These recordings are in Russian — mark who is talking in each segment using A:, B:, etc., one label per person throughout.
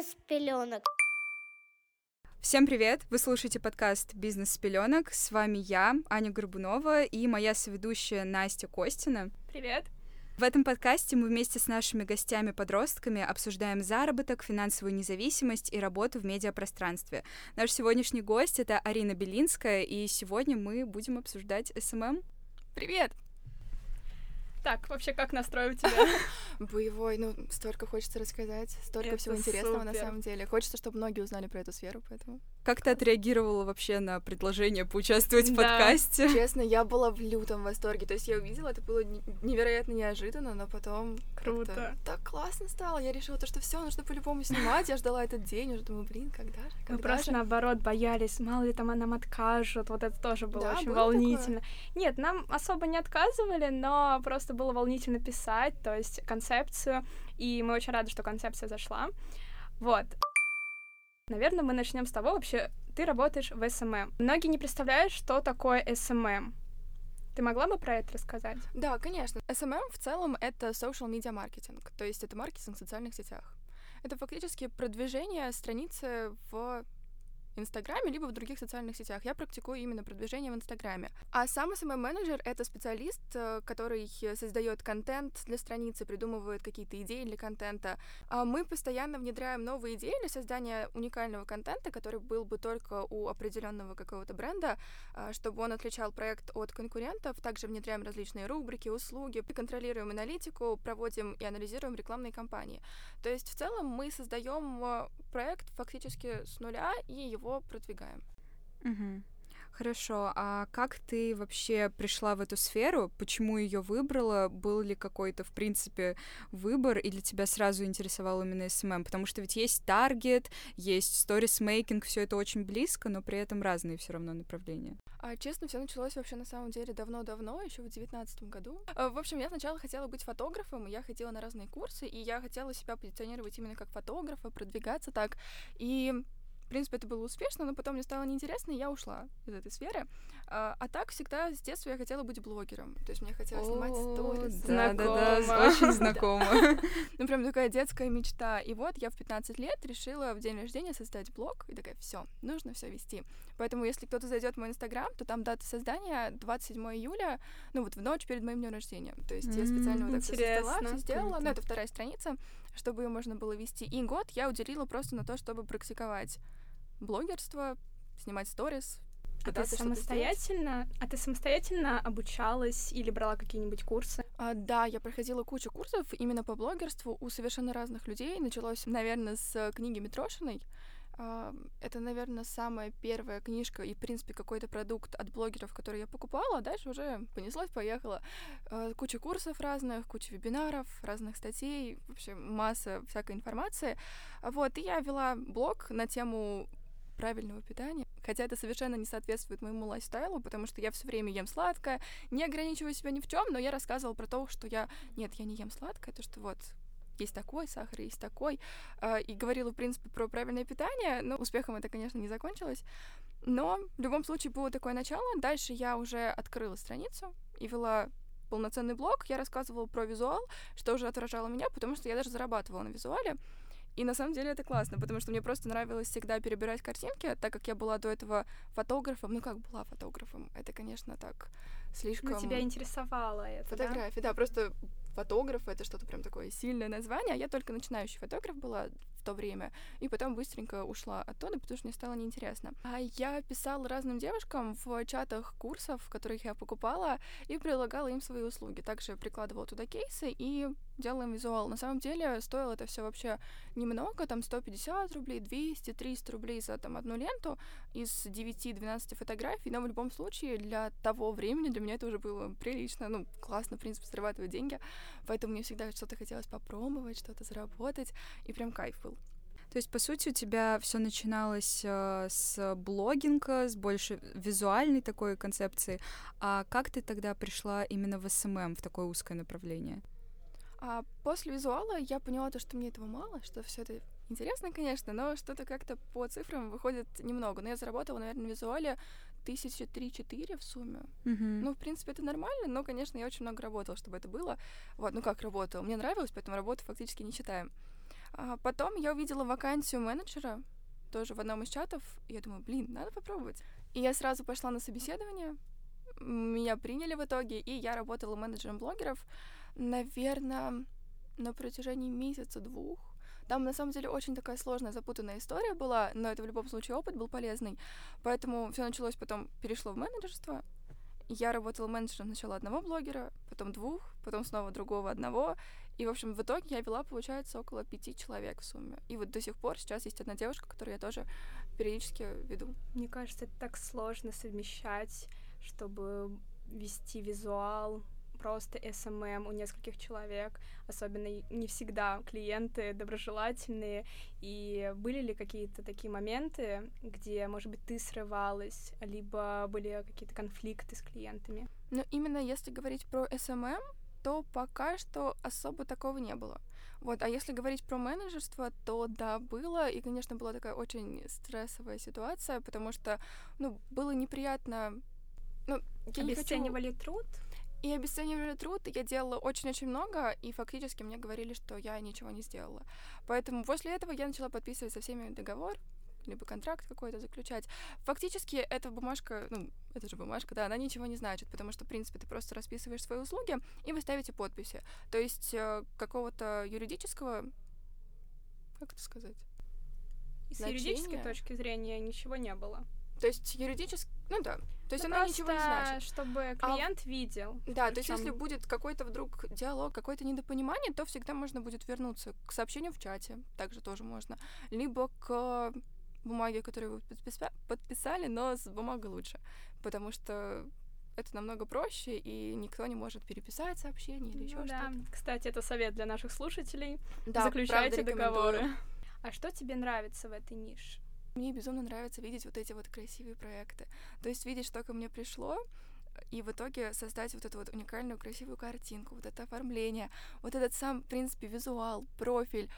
A: Бизнес с пеленок.
B: Всем привет! Вы слушаете подкаст «Бизнес с пеленок». С вами я, Аня Горбунова, и моя соведущая Настя Костина.
C: Привет!
B: В этом подкасте мы вместе с нашими гостями-подростками обсуждаем заработок, финансовую независимость и работу в медиапространстве. Наш сегодняшний гость — это Арина Белинская, и сегодня мы будем обсуждать SMM.
D: Привет!
C: Так, вообще, как настрой у тебя?
D: Боевой, ну, столько хочется рассказать, столько
C: Это
D: всего интересного на
C: супер.
D: самом деле. Хочется, чтобы многие узнали про эту сферу, поэтому...
B: Как ты отреагировала вообще на предложение поучаствовать в
C: Да.
B: подкасте?
D: Честно, я была в лютом восторге. То есть я увидела, это было не- невероятно неожиданно, но потом
C: Круто.
D: так классно стало. Я решила, то, что все, нужно по-любому снимать. Я ждала этот день, уже думаю, блин, когда же,
C: Мы
D: когда
C: просто
D: же?
C: наоборот боялись, мало ли там нам откажут, вот это тоже было
D: Да,
C: очень
D: было
C: волнительно. Нет, нам особо не отказывали, но просто было волнительно писать, то есть концепцию, и мы очень рады, что концепция зашла. Вот. Наверное, мы начнем с того, вообще, ты работаешь в SMM. Многие не представляют, что такое SMM. Ты могла бы про это рассказать?
D: Да, конечно. SMM в целом — это social media маркетинг, то есть это маркетинг в социальных сетях. Это фактически продвижение страницы в Инстаграме, либо в других социальных сетях. Я практикую именно продвижение в Инстаграме. А сам SMM-менеджер — это специалист, э, который создает контент для страницы, придумывает какие-то идеи для контента. А мы постоянно внедряем новые идеи для создания уникального контента, который был бы только у определенного какого-то бренда, а, чтобы он отличал проект от конкурентов. Также внедряем различные рубрики, услуги, контролируем аналитику, проводим и анализируем рекламные кампании. То есть в целом мы создаем э, проект фактически с нуля и его продвигаем.
B: Мгм. Хорошо, а как ты вообще пришла в эту сферу? Почему ее выбрала? Был ли какой-то, в принципе, выбор, или тебя сразу интересовал именно SMM? Потому что ведь есть таргет, есть stories making, все это очень близко, но при этом разные все равно направления.
D: А, честно, все началось вообще на самом деле давно-давно, еще в девятнадцатом году. А, В общем, я сначала хотела быть фотографом, я ходила на разные курсы, и я хотела себя позиционировать именно как фотографа, продвигаться так. И принципе, это было успешно, но потом мне стало неинтересно, и я ушла из этой сферы. А, а так всегда с детства я хотела быть блогером. То есть мне хотелось снимать сторис.
B: Да, да, да, очень знакомо.
D: Ну, прям такая детская мечта. И вот я в 15 лет решила в день рождения создать блог. И такая, все, нужно все вести. Поэтому, если кто-то зайдет в мой инстаграм, то там дата создания 27 июля, ну вот в ночь перед моим днем рождения. То есть я специально вот так создала,
C: Интересно.
D: всё сделала. Ну, это вторая страница, чтобы ее можно было вести. И год я уделила просто на то, чтобы практиковать блогерство, снимать сторис,
C: А ты самостоятельно, а ты самостоятельно обучалась или брала какие-нибудь курсы?
D: А, да, я проходила кучу курсов именно по блогерству у совершенно разных людей. Началось, наверное, с книги Митрошиной. А, Это, наверное, самая первая книжка и, в принципе, какой-то продукт от блогеров, который я покупала, а дальше уже понеслось, поехала. Куча курсов разных, куча вебинаров, разных статей, вообще масса всякой информации. Вот, и я вела блог на тему правильного питания, хотя это совершенно не соответствует моему лайфстайлу, потому что я все время ем сладкое, не ограничиваю себя ни в чем, но я рассказывала про то, что я нет, я не ем сладкое, то что вот есть такой сахар, есть такой, а, и говорила, в принципе, про правильное питание, но успехом это, конечно, не закончилось. Но в любом случае было такое начало. Дальше я уже открыла страницу и вела полноценный блог. Я рассказывала про визуал, что уже отражало меня, потому что я даже зарабатывала на визуале. И на самом деле это классно, потому что мне просто нравилось всегда перебирать картинки, так как я была до этого фотографом. Ну как была фотографом? Это, конечно, так слишком...
C: Ну, тебя интересовало это, да?
D: Фотографии, да? просто фотограф это что-то прям такое сильное название, а я только начинающий фотограф была в то время, и потом быстренько ушла оттуда, потому что мне стало неинтересно. А я писала разным девушкам в чатах курсов, которых я покупала, и предлагала им свои услуги. Также прикладывала туда кейсы и делала им визуал. На самом деле стоило это все вообще немного, там 150 рублей, 200, 300 рублей за там одну ленту из 9-12 фотографий, но в любом случае для того времени для меня это уже было прилично, ну, классно, в принципе, зарабатывать деньги, поэтому мне всегда что-то хотелось попробовать, что-то заработать, и прям кайф был.
B: То есть, по сути, у тебя все начиналось э, с блогинга, с больше визуальной такой концепции. А как ты тогда пришла именно в SMM, в такое узкое направление?
D: А после визуала я поняла то, что мне этого мало, что все это интересно, конечно, но что-то как-то по цифрам выходит немного. Но я заработала, наверное, на визуале тысячи три-четыре в сумме.
B: Мгм.
D: Ну, в принципе, это нормально, но, конечно, я очень много работала, чтобы это было. Вот, ну как работала? Мне нравилось, поэтому работу фактически не считаем. А потом я увидела вакансию менеджера тоже в одном из чатов, и я думаю, блин, надо попробовать. И я сразу пошла на собеседование, меня приняли в итоге, и я работала менеджером блогеров, наверное, на протяжении месяца-двух. Там, на самом деле, очень такая сложная, запутанная история была, но это в любом случае опыт был полезный. Поэтому все началось потом, перешло в менеджерство. Я работала менеджером сначала одного блогера, потом двух, потом снова другого одного. И, в общем, в итоге я вела, получается, около пяти человек в сумме. И вот до сих пор сейчас есть одна девушка, которую я тоже периодически веду.
C: Мне кажется, это так сложно совмещать, чтобы вести визуал, просто SMM у нескольких человек, особенно не всегда клиенты доброжелательные, и были ли какие-то такие моменты, где, может быть, ты срывалась, либо были какие-то конфликты с клиентами?
D: Ну, именно если говорить про SMM, то пока что особо такого не было. Вот, а если говорить про менеджерство, то да, было, и, конечно, была такая очень стрессовая ситуация, потому что, ну, было неприятно, ну,
C: я Обесценивали не хочу... труд?
D: И обесценивали труд, я делала очень-очень много, и фактически мне говорили, что я ничего не сделала. Поэтому после этого я начала подписывать со всеми договор, либо контракт какой-то заключать. Фактически эта бумажка, ну, это же бумажка, да, она ничего не значит, потому что, в принципе, ты просто расписываешь свои услуги, и вы ставите подписи. То есть э, какого-то юридического, как это сказать?
C: С Значение. юридической точки зрения ничего не было.
D: То есть юридически, ну да. То есть ну, она ничего не значит.
C: чтобы а клиент а, видел.
D: Да, то есть если будет какой-то вдруг диалог, какое-то недопонимание, то всегда можно будет вернуться к сообщению в чате, также тоже можно, либо к бумаге, которую вы подписали, но с бумагой лучше, потому что это намного проще, и никто не может переписать сообщение или еще ну, да. что-то.
C: Кстати, это совет для наших слушателей. Да, Заключайте договоры. А что тебе нравится в этой нише?
D: Мне безумно нравится видеть вот эти вот красивые проекты. То есть видеть, что ко мне пришло, и в итоге создать вот эту вот уникальную красивую картинку, вот это оформление, вот этот сам, в принципе, визуал, профиль,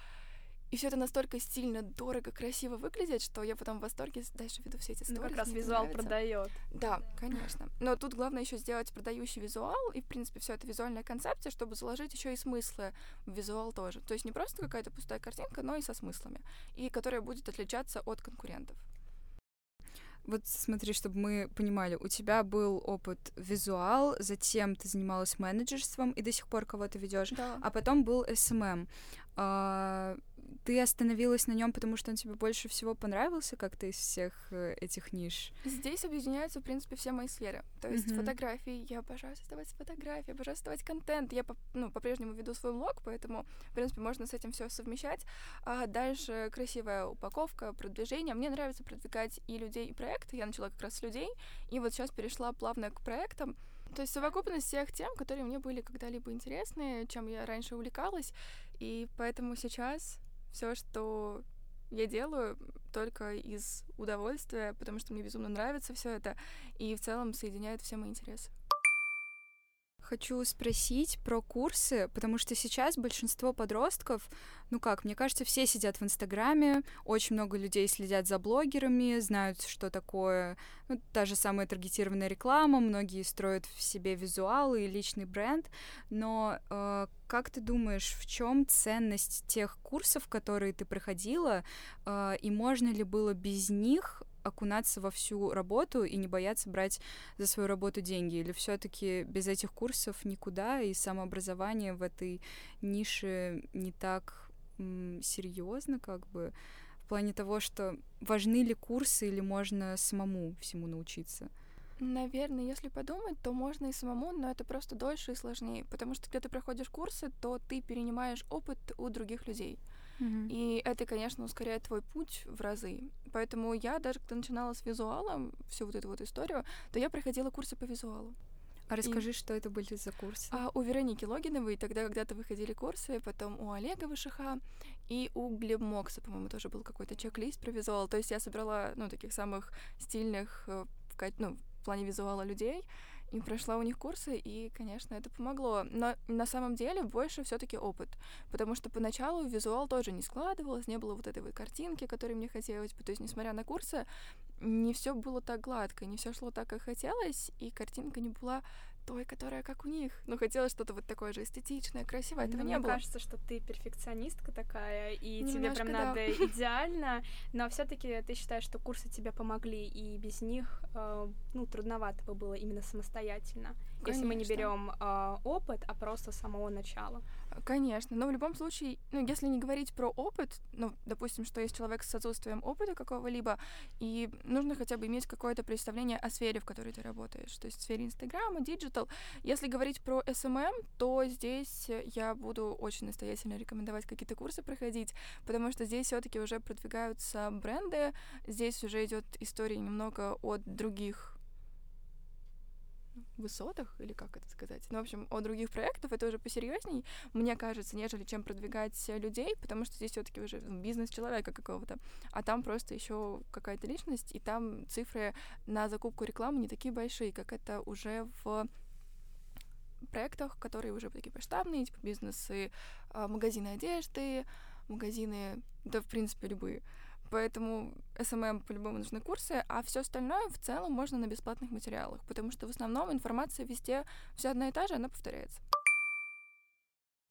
D: и все это настолько стильно, дорого, красиво выглядит, что я потом в восторге дальше веду все эти сторис.
C: Ну, как раз визуал продает.
D: Да, конечно. Но тут главное еще сделать продающий визуал, и, в принципе, все это визуальная концепция, чтобы заложить еще и смыслы в визуал тоже. То есть не просто какая-то пустая картинка, но и со смыслами, и которая будет отличаться от конкурентов.
B: Вот смотри, чтобы мы понимали, у тебя был опыт визуал, затем ты занималась менеджерством и до сих пор кого-то ведешь,
D: да.
B: а потом был SMM. Ты остановилась на нем, потому что он тебе больше всего понравился как-то из всех э, этих ниш?
D: Здесь объединяются, в принципе, все мои сферы. То есть mm-hmm. фотографии, я обожаю создавать фотографии, обожаю создавать контент. Я ну, по-прежнему веду свой блог, поэтому, в принципе, можно с этим все совмещать. А дальше красивая упаковка, продвижение. Мне нравится продвигать и людей, и проекты. Я начала как раз с людей, и вот сейчас перешла плавно к проектам. То есть совокупность всех тем, которые мне были когда-либо интересны, чем я раньше увлекалась, и поэтому сейчас все, что я делаю только из удовольствия, потому что мне безумно нравится все это, и в целом соединяет все мои интересы.
B: Хочу спросить про курсы, потому что сейчас большинство подростков, ну как, мне кажется, все сидят в Инстаграме, очень много людей следят за блогерами, знают, что такое, ну, та же самая таргетированная реклама, многие строят в себе визуалы и личный бренд, но э, как ты думаешь, в чем ценность тех курсов, которые ты проходила, э, и можно ли было без них окунаться во всю работу и не бояться брать за свою работу деньги? Или все-таки без этих курсов никуда, и самообразование в этой нише не так серьезно, как бы, в плане того, что важны ли курсы или можно самому всему научиться?
D: Наверное, если подумать, то можно и самому, но это просто дольше и сложнее, потому что когда ты проходишь курсы, то ты перенимаешь опыт у других людей.
B: Mm-hmm.
D: И это, конечно, ускоряет твой путь в разы. Поэтому я даже, когда начинала с визуалом, всю вот эту вот историю, то я проходила курсы по визуалу.
B: А расскажи, и... что это были за курсы?
D: А, у Вероники Логиновой тогда когда-то выходили курсы, потом у Олега Вышиха и у Глебмокса, по-моему, тоже был какой-то чек-лист про визуал. То есть я собрала, ну, таких самых стильных, э, ну, в плане визуала людей, и прошла у них курсы, и, конечно, это помогло. Но на самом деле больше все таки опыт, потому что поначалу визуал тоже не складывалось, не было вот этой вот картинки, которой мне хотелось бы. То есть, несмотря на курсы, не все было так гладко, не все шло так, как хотелось, и картинка не была той, которая как у них. Ну, хотелось что-то вот такое же эстетичное, красивое. Этого
C: ну,
D: не
C: мне
D: было.
C: кажется, что ты перфекционистка такая, и
D: Немножко,
C: тебе прям
D: да.
C: надо идеально, но все таки ты считаешь, что курсы тебе помогли, и без них, э, ну, трудновато бы было именно самостоятельно, если мы не
D: Конечно.
C: берем э, опыт, а просто самого начала.
D: Конечно, но в любом случае, ну, если не говорить про опыт, ну, допустим, что есть человек с отсутствием опыта какого-либо, и нужно хотя бы иметь какое-то представление о сфере, в которой ты работаешь, то есть в сфере Инстаграма, digital. Если говорить про SMM, то здесь я буду очень настоятельно рекомендовать какие-то курсы проходить, потому что здесь все таки уже продвигаются бренды, здесь уже идет история немного от других высотах, или как это сказать, ну, в общем, о других проектов, это уже посерьезней, мне кажется, нежели чем продвигать людей, потому что здесь все-таки уже бизнес человека какого-то, а там просто еще какая-то личность, и там цифры на закупку рекламы не такие большие, как это уже в проектах, которые уже такие масштабные, типа бизнесы, а, магазины одежды, магазины, да, в принципе, любые. Поэтому SMM по-любому нужны курсы, а все остальное в целом можно на бесплатных материалах, потому что в основном информация везде вся одна и та же, она повторяется.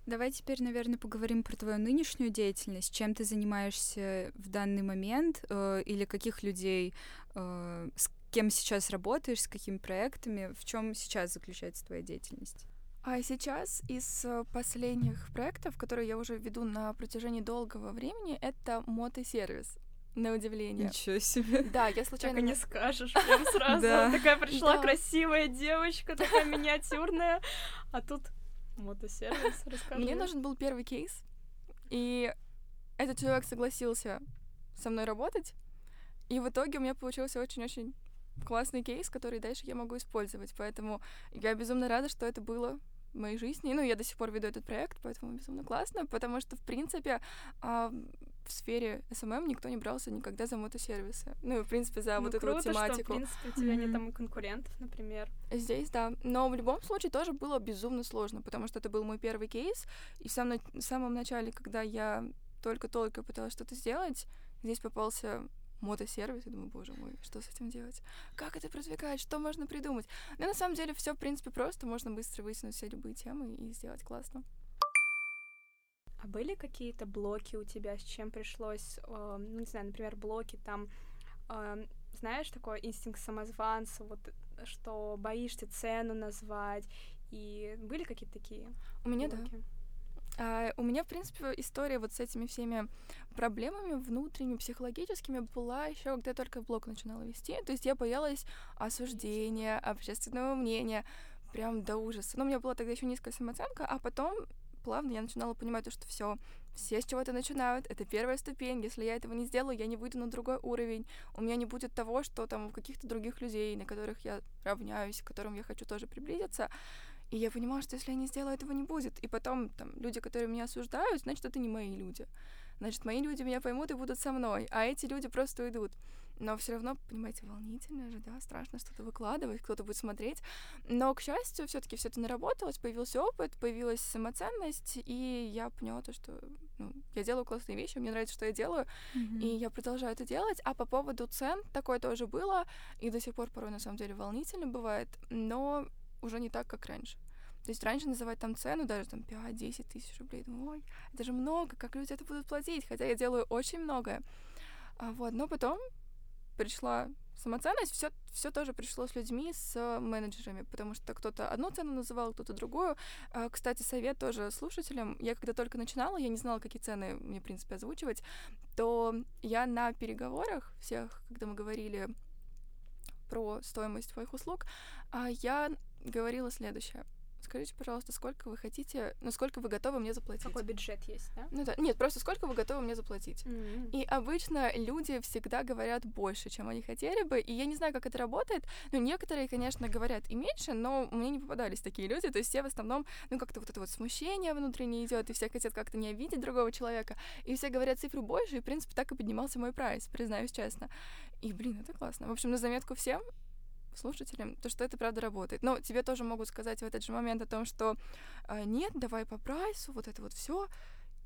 B: Давай теперь, наверное, поговорим про твою нынешнюю деятельность. Чем ты занимаешься в данный момент э, или каких людей, э, с кем сейчас работаешь, с какими проектами, в чем сейчас заключается твоя деятельность?
D: А сейчас из э, последних проектов, которые я уже веду на протяжении долгого времени, это мотосервис. На удивление.
B: Ничего себе.
D: Да, я
C: Так
D: случайно...
C: и не скажешь, прям сразу. Такая пришла красивая девочка, такая миниатюрная, а тут мотосервис, расскажи.
D: Мне нужен был первый кейс, и этот человек согласился со мной работать, и в итоге у меня получился очень-очень классный кейс, который дальше я могу использовать, поэтому я безумно рада, что это было в моей жизни. Ну, я до сих пор веду этот проект, поэтому безумно классно, потому что, в принципе, в сфере SMM никто не брался никогда за мотосервисы. Ну, в принципе, за
C: Ну,
D: вот эту
C: круто,
D: вот
C: что, в
D: тематику.
C: принципе, у тебя нет
B: Мгм.
C: там конкурентов, например.
D: Здесь, да. Но в любом случае тоже было безумно сложно, потому что это был мой первый кейс. И в самом, в самом начале, когда я только-только пыталась что-то сделать, здесь попался мотосервис, и думаю, боже мой, что с этим делать? Как это продвигать? Что можно придумать? Но на самом деле все в принципе просто, можно быстро вытянуть все любые темы и сделать классно.
C: А были какие-то блоки у тебя, с чем пришлось, э, ну, не знаю, например, блоки там, э, знаешь, такой инстинкт самозванца, вот, э, что боишься цену назвать, и были какие-то такие
D: У меня, да.
C: блоки?
D: А, у меня, в принципе, история вот с этими всеми проблемами внутренними, психологическими была еще, когда я только блог начинала вести. То есть я боялась осуждения, общественного мнения, прям до ужаса. Но у меня была тогда еще низкая самооценка, а потом плавно я начинала понимать, то, что все, все с чего-то начинают, это первая ступень, если я этого не сделаю, я не выйду на другой уровень, у меня не будет того, что там у каких-то других людей, на которых я равняюсь, к которым я хочу тоже приблизиться, и я понимала, что если я не сделаю, этого не будет. И потом там люди, которые меня осуждают, значит, это не мои люди. Значит, мои люди меня поймут и будут со мной, а эти люди просто уйдут. Но все равно, понимаете, волнительно же, да, страшно что-то выкладывать, кто-то будет смотреть. Но, к счастью, все-таки все это наработалось, появился опыт, появилась самоценность, и я поняла то, что ну, я делаю классные вещи, мне нравится, что я делаю, и я продолжаю это делать. А по поводу цен такое тоже было, и до сих пор порой на самом деле волнительно бывает, но уже не так, как раньше. То есть раньше называть там цену, даже там 5-10 тысяч рублей, думаю, ой, это же много, как люди это будут платить, хотя я делаю очень многое. А, вот, но потом пришла самоценность, все, все тоже пришло с людьми, с менеджерами, потому что кто-то одну цену называл, кто-то другую. А, Кстати, совет тоже слушателям. Я когда только начинала, я не знала, какие цены мне, в принципе, озвучивать, то я на переговорах всех, когда мы говорили про стоимость твоих услуг, а, я говорила следующее. Скажите, пожалуйста, сколько вы хотите, ну, сколько вы готовы мне заплатить?
C: Какой бюджет есть, да?
D: Ну да, нет, просто сколько вы готовы мне заплатить?
C: М.
D: И обычно люди всегда говорят больше, чем они хотели бы. И я не знаю, как это работает. Ну, некоторые, конечно, говорят и меньше, но мне не попадались такие люди. То есть все в основном, ну, как-то вот это вот смущение внутреннее идет, и все хотят как-то не обидеть другого человека. И все говорят цифру больше, и, в принципе, так и поднимался мой прайс, признаюсь честно. И, блин, это классно. В общем, на заметку всем слушателям, то, что это правда работает. Но тебе тоже могут сказать в этот же момент о том, что а, нет, давай по прайсу, вот это вот все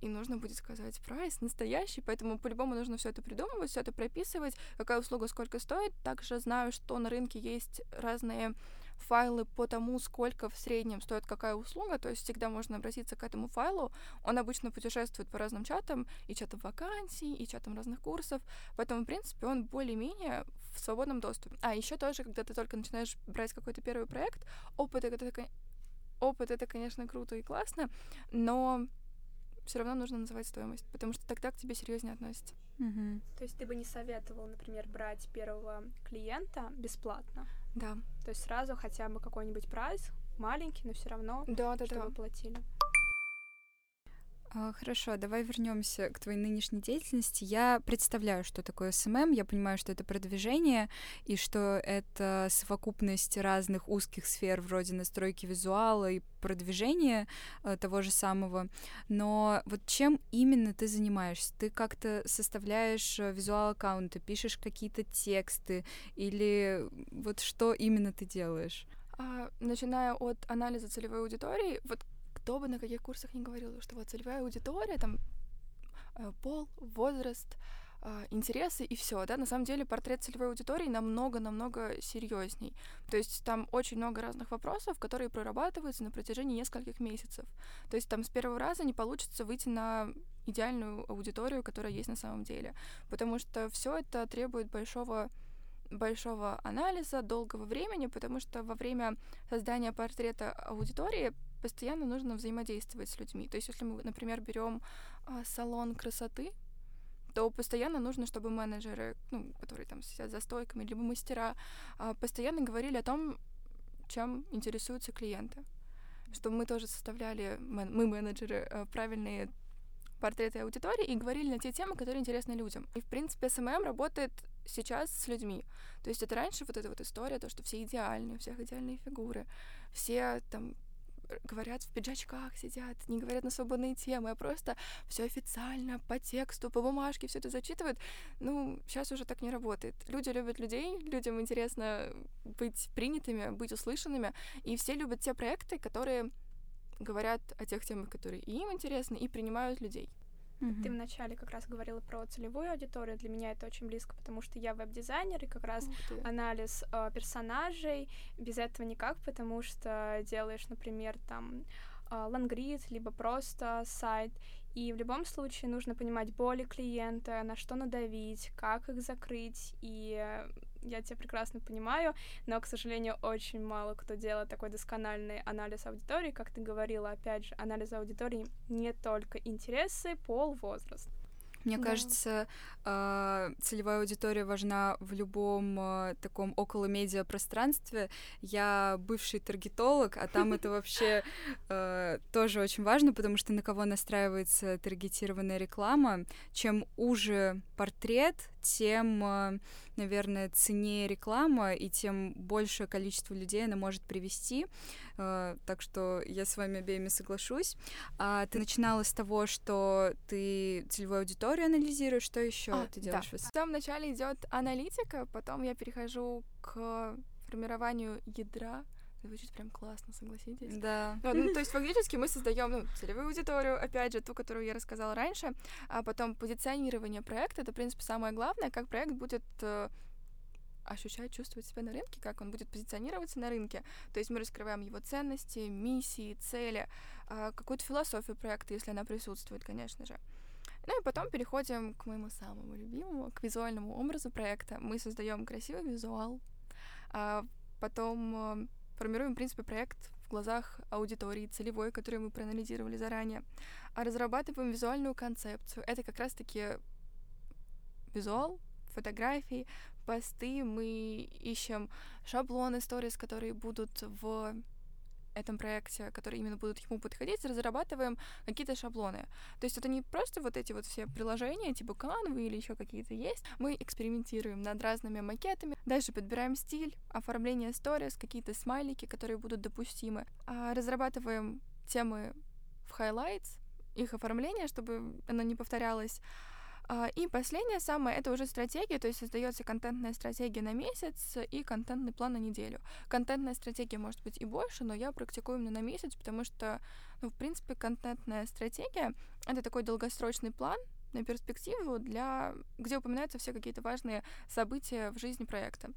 D: и нужно будет сказать прайс настоящий, поэтому по-любому нужно все это придумывать, все это прописывать, какая услуга сколько стоит. Также знаю, что на рынке есть разные файлы по тому, сколько в среднем стоит какая услуга, то есть всегда можно обратиться к этому файлу. Он обычно путешествует по разным чатам, и чатам вакансий, и чатам разных курсов, поэтому, в принципе, он более-менее в свободном доступе. А еще тоже, когда ты только начинаешь брать какой-то первый проект, опыт это, опыт это, конечно, круто и классно, но все равно нужно называть стоимость, потому что тогда к тебе серьезнее относятся.
C: Угу. То есть ты бы не советовал, например, брать первого клиента бесплатно?
D: Да.
C: То есть сразу хотя бы какой-нибудь прайс, маленький, но все равно,
D: да, да,
C: чтобы
D: да.
C: платили.
B: А, хорошо, давай вернемся к твоей нынешней деятельности. Я представляю, что такое SMM, я понимаю, что это продвижение и что это совокупность разных узких сфер вроде настройки визуала и продвижения э, того же самого. Но вот чем именно ты занимаешься? Ты как-то составляешь э, визуал аккаунта, пишешь какие-то тексты или вот что именно ты делаешь?
D: А, начиная от анализа целевой аудитории, вот кто бы на каких курсах не говорил, что вот целевая аудитория, там э, пол, возраст, э, интересы и все, да, на самом деле портрет целевой аудитории намного-намного серьезней. То есть там очень много разных вопросов, которые прорабатываются на протяжении нескольких месяцев. То есть там с первого раза не получится выйти на идеальную аудиторию, которая есть на самом деле, потому что все это требует большого большого анализа, долгого времени, потому что во время создания портрета аудитории постоянно нужно взаимодействовать с людьми. То есть, если мы, например, берем а, салон красоты, то постоянно нужно, чтобы менеджеры, ну, которые там сидят за стойками, либо мастера, а, постоянно говорили о том, чем интересуются клиенты. Чтобы мы тоже составляли, мы, менеджеры, а, правильные портреты аудитории и говорили на те темы, которые интересны людям. И, в принципе, SMM работает сейчас с людьми. То есть это раньше вот эта вот история, то, что все идеальные, у всех идеальные фигуры, все там говорят в пиджачках, сидят, не говорят на свободные темы, а просто все официально, по тексту, по бумажке, все это зачитывают. Ну, сейчас уже так не работает. Люди любят людей, людям интересно быть принятыми, быть услышанными, и все любят те проекты, которые говорят о тех темах, которые им интересны, и принимают людей.
C: Mm-hmm. Ты вначале как раз говорила про целевую аудиторию. Для меня это очень близко, потому что я веб-дизайнер, и как раз анализ э, персонажей без этого никак, потому что делаешь, например, там э, лангрид, либо просто сайт, и в любом случае нужно понимать боли клиента, на что надавить, как их закрыть, и я тебя прекрасно понимаю, но, к сожалению, очень мало кто делает такой доскональный анализ аудитории. Как ты говорила, опять же, анализ аудитории не только интересы, пол, возраст.
B: Мне да. кажется, э, целевая аудитория важна в любом э, таком около медиа пространстве. Я бывший таргетолог, а там это вообще э, тоже очень важно, потому что на кого настраивается таргетированная реклама, чем уже портрет, тем наверное, ценнее реклама, и тем большее количество людей она может привести. Э, так что я с вами обеими соглашусь. А ты начинала с того, что ты целевую аудиторию анализируешь, что еще а, ты делаешь?
D: Да. В самом начале идет аналитика, потом я перехожу к формированию ядра Звучит прям классно, согласитесь?
B: Да.
D: Вот, ну, то есть фактически мы создаем ну, целевую аудиторию, опять же, ту, которую я рассказала раньше, а потом позиционирование проекта, это, в принципе, самое главное, как проект будет э, ощущать, чувствовать себя на рынке, как он будет позиционироваться на рынке. То есть мы раскрываем его ценности, миссии, цели, э, какую-то философию проекта, если она присутствует, конечно же. Ну и потом переходим к моему самому любимому, к визуальному образу проекта. Мы создаем красивый визуал, а потом э, формируем, в принципе, проект в глазах аудитории целевой, которую мы проанализировали заранее, а разрабатываем визуальную концепцию. Это как раз-таки визуал, фотографии, посты, мы ищем шаблоны, сторис, которые будут в этом проекте, которые именно будут ему подходить, разрабатываем какие-то шаблоны. То есть это не просто вот эти вот все приложения, типа Canva или еще какие-то есть. Мы экспериментируем над разными макетами, дальше подбираем стиль, оформление сторис, какие-то смайлики, которые будут допустимы. А разрабатываем темы в highlights, их оформление, чтобы оно не повторялось. А, и последнее самое, это уже стратегия, то есть создается контентная стратегия на месяц и контентный план на неделю. Контентная стратегия может быть и больше, но я практикую именно на месяц, потому что, ну, в принципе, контентная стратегия — это такой долгосрочный план, на перспективу, для, где упоминаются все какие-то важные события в жизни проекта.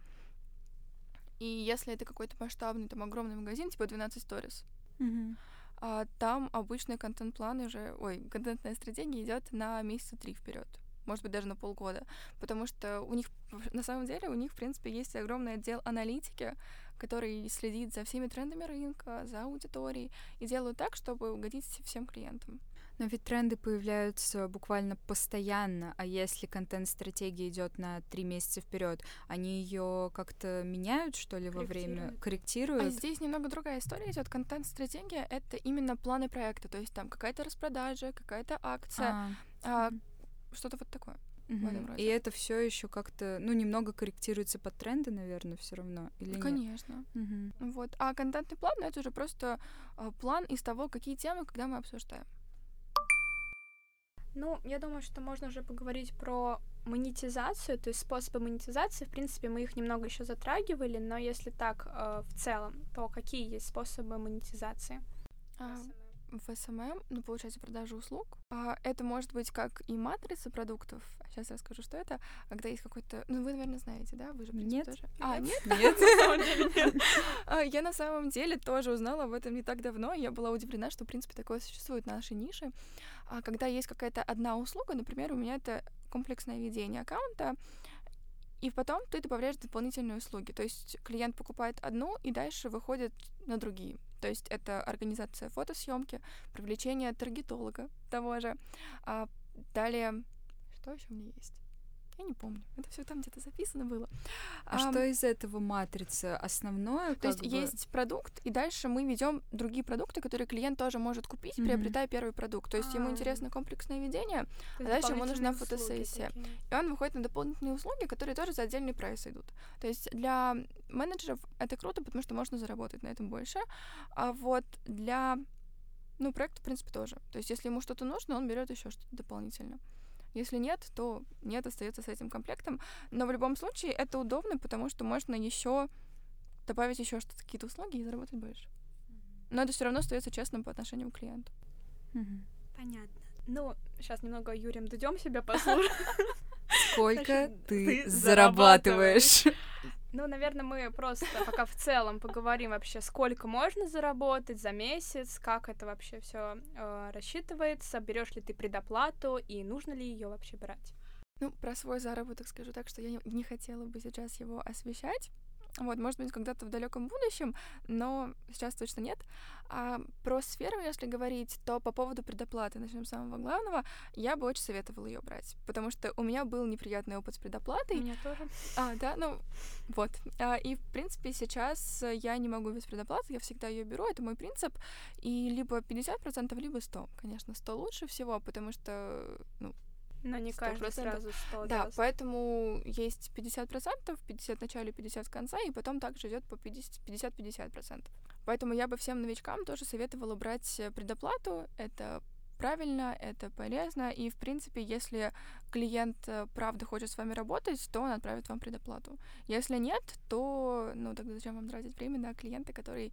D: И если это какой-то масштабный, там, огромный магазин, типа 12 сторис,
B: Мгм.
D: А, там обычный контент-план уже, ой, контентная стратегия идет на месяца три вперед, может быть, даже на полгода, потому что у них, на самом деле, у них, в принципе, есть огромный отдел аналитики, который следит за всеми трендами рынка, за аудиторией, и делают так, чтобы угодить всем клиентам.
B: Но ведь тренды появляются буквально постоянно, а если контент-стратегия идет на три месяца вперед, они ее как-то меняют, что ли, во время
C: Корректируют.
D: А здесь немного другая история идет. Контент-стратегия — это именно планы проекта, то есть там какая-то распродажа, какая-то акция,
B: А,
D: а, что-то вот такое.
B: И это все еще как-то, ну, немного корректируется под тренды, наверное, все равно. Или нет?
D: Конечно.
B: Мгм.
D: Вот. А контентный план ну, это уже просто а, план из того, какие темы, когда мы обсуждаем.
C: Ну, я думаю, что можно уже поговорить про монетизацию, то есть способы монетизации. В принципе, мы их немного еще затрагивали, но если так э, в целом, то какие есть способы монетизации?
D: А, в SMM, ну, получается, продажа услуг. А, это может быть как и матрица продуктов. Сейчас расскажу, что это. Когда есть какой-то... Ну, вы, наверное, знаете, да? Вы же, в принципе,
B: Нет.
D: тоже. А, нет?
B: Нет?
D: А, Я на самом деле тоже узнала об этом не так давно. Я была удивлена, что, в принципе, такое существует в нашей нише. А Когда есть какая-то одна услуга, например, у меня это комплексное ведение аккаунта, и потом ты добавляешь дополнительные услуги. То есть клиент покупает одну и дальше выходит на другие. То есть это организация фотосъемки, привлечение таргетолога того же. А далее, что еще у меня есть? Я не помню. Это все там где-то записано было.
B: А
D: Ам,
B: что из этого матрицы? Основное,
D: то есть
B: бы?
D: есть продукт, и дальше мы ведем другие продукты, которые клиент тоже может купить,
B: Мгм.
D: приобретая первый продукт. То есть ему
C: А.
D: интересно комплексное ведение,
C: есть
D: дальше ему нужна фотосессия.
C: такие.
D: и он выходит на дополнительные услуги, которые тоже за отдельный прайс идут. То есть для менеджеров это круто, потому что можно заработать на этом больше. А вот для ну, проекта, в принципе, тоже. То есть, если ему что-то нужно, он берет еще что-то дополнительно. Если нет, то нет, остается с этим комплектом. Но в любом случае это удобно, потому что можно еще добавить еще что-то, какие-то услуги и заработать больше. Но это все равно остается честным по отношению к клиенту.
C: Понятно. Ну, сейчас немного Юрием Дудем себя послушаем.
B: Сколько ты
C: ты
B: зарабатываешь?
C: Ну, наверное, мы просто пока в целом поговорим вообще, сколько можно заработать за месяц, как это вообще все рассчитывается, берешь ли ты предоплату и нужно ли ее вообще брать.
D: Ну, про свой заработок скажу так, что я не хотела бы сейчас его освещать. Вот, может быть, когда-то в далеком будущем, но сейчас точно нет. А про сферу, если говорить, то по поводу предоплаты, начнем с самого главного, я бы очень советовала ее брать, потому что у меня был неприятный опыт с
C: У
D: предоплатой.
C: меня тоже.
D: А, да, ну вот. А, и в принципе сейчас я не могу без предоплаты, я всегда ее беру, это мой принцип. И либо 50%, либо 100. Конечно, 100 лучше всего, потому что, ну,
C: Но не каждый
D: 100%.
C: сразу 100
D: да,
C: даст.
D: поэтому есть 50%, 50 в начале, 50 в конце, и потом также идет по 50 50-50%. Поэтому я бы всем новичкам тоже советовала брать э, предоплату. Это правильно, это полезно, и, в принципе, если клиент э, правда хочет с вами работать, то он отправит вам предоплату. Если нет, то, ну, тогда зачем вам тратить время на клиента, который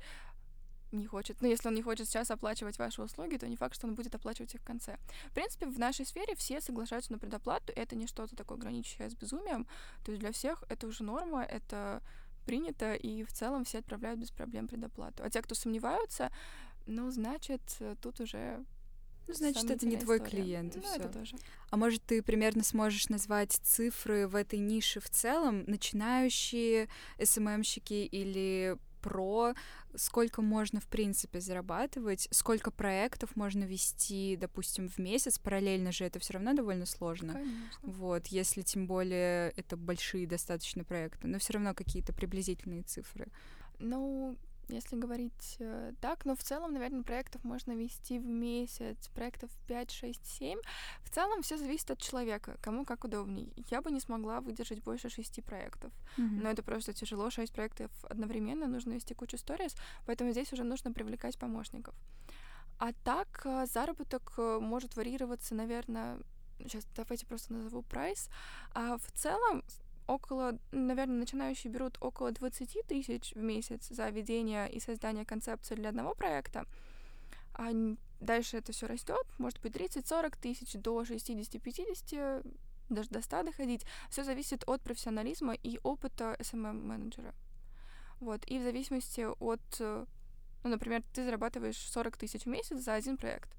D: не хочет, ну, если он не хочет сейчас оплачивать ваши услуги, то не факт, что он будет оплачивать их в конце. В принципе, в нашей сфере все соглашаются на предоплату, это не что-то такое граничащее с безумием, то есть для всех это уже норма, это принято, и в целом все отправляют без проблем предоплату. А те, кто сомневаются, ну, значит, тут уже
B: Ну, значит, это не твой
D: история.
B: клиент,
D: Ну, это тоже.
B: А может, ты примерно сможешь назвать цифры в этой нише в целом? Начинающие СММщики или про? Сколько можно, в принципе, зарабатывать? Сколько проектов можно вести, допустим, в месяц? Параллельно же это все равно довольно сложно.
D: Конечно.
B: Вот, если тем более это большие достаточно проекты, но все равно какие-то приблизительные цифры.
D: Ну, если говорить э, так, но в целом, наверное, проектов можно вести в месяц, проектов 5, 6, 7. В целом все зависит от человека, кому как удобней. Я бы не смогла выдержать больше шести проектов. Но это просто тяжело, шесть проектов одновременно, нужно вести кучу сторис, поэтому здесь уже нужно привлекать помощников. А так, э, заработок э, может варьироваться, наверное, сейчас давайте просто назову прайс. А в целом около, наверное, начинающие берут около 20 тысяч в месяц за ведение и создание концепции для одного проекта. А дальше это все растет, может быть 30-40 тысяч до 60-50, даже до 100 доходить. Все зависит от профессионализма и опыта SMM-менеджера. Вот, и в зависимости от, э, ну, например, ты зарабатываешь 40 тысяч в месяц за один проект.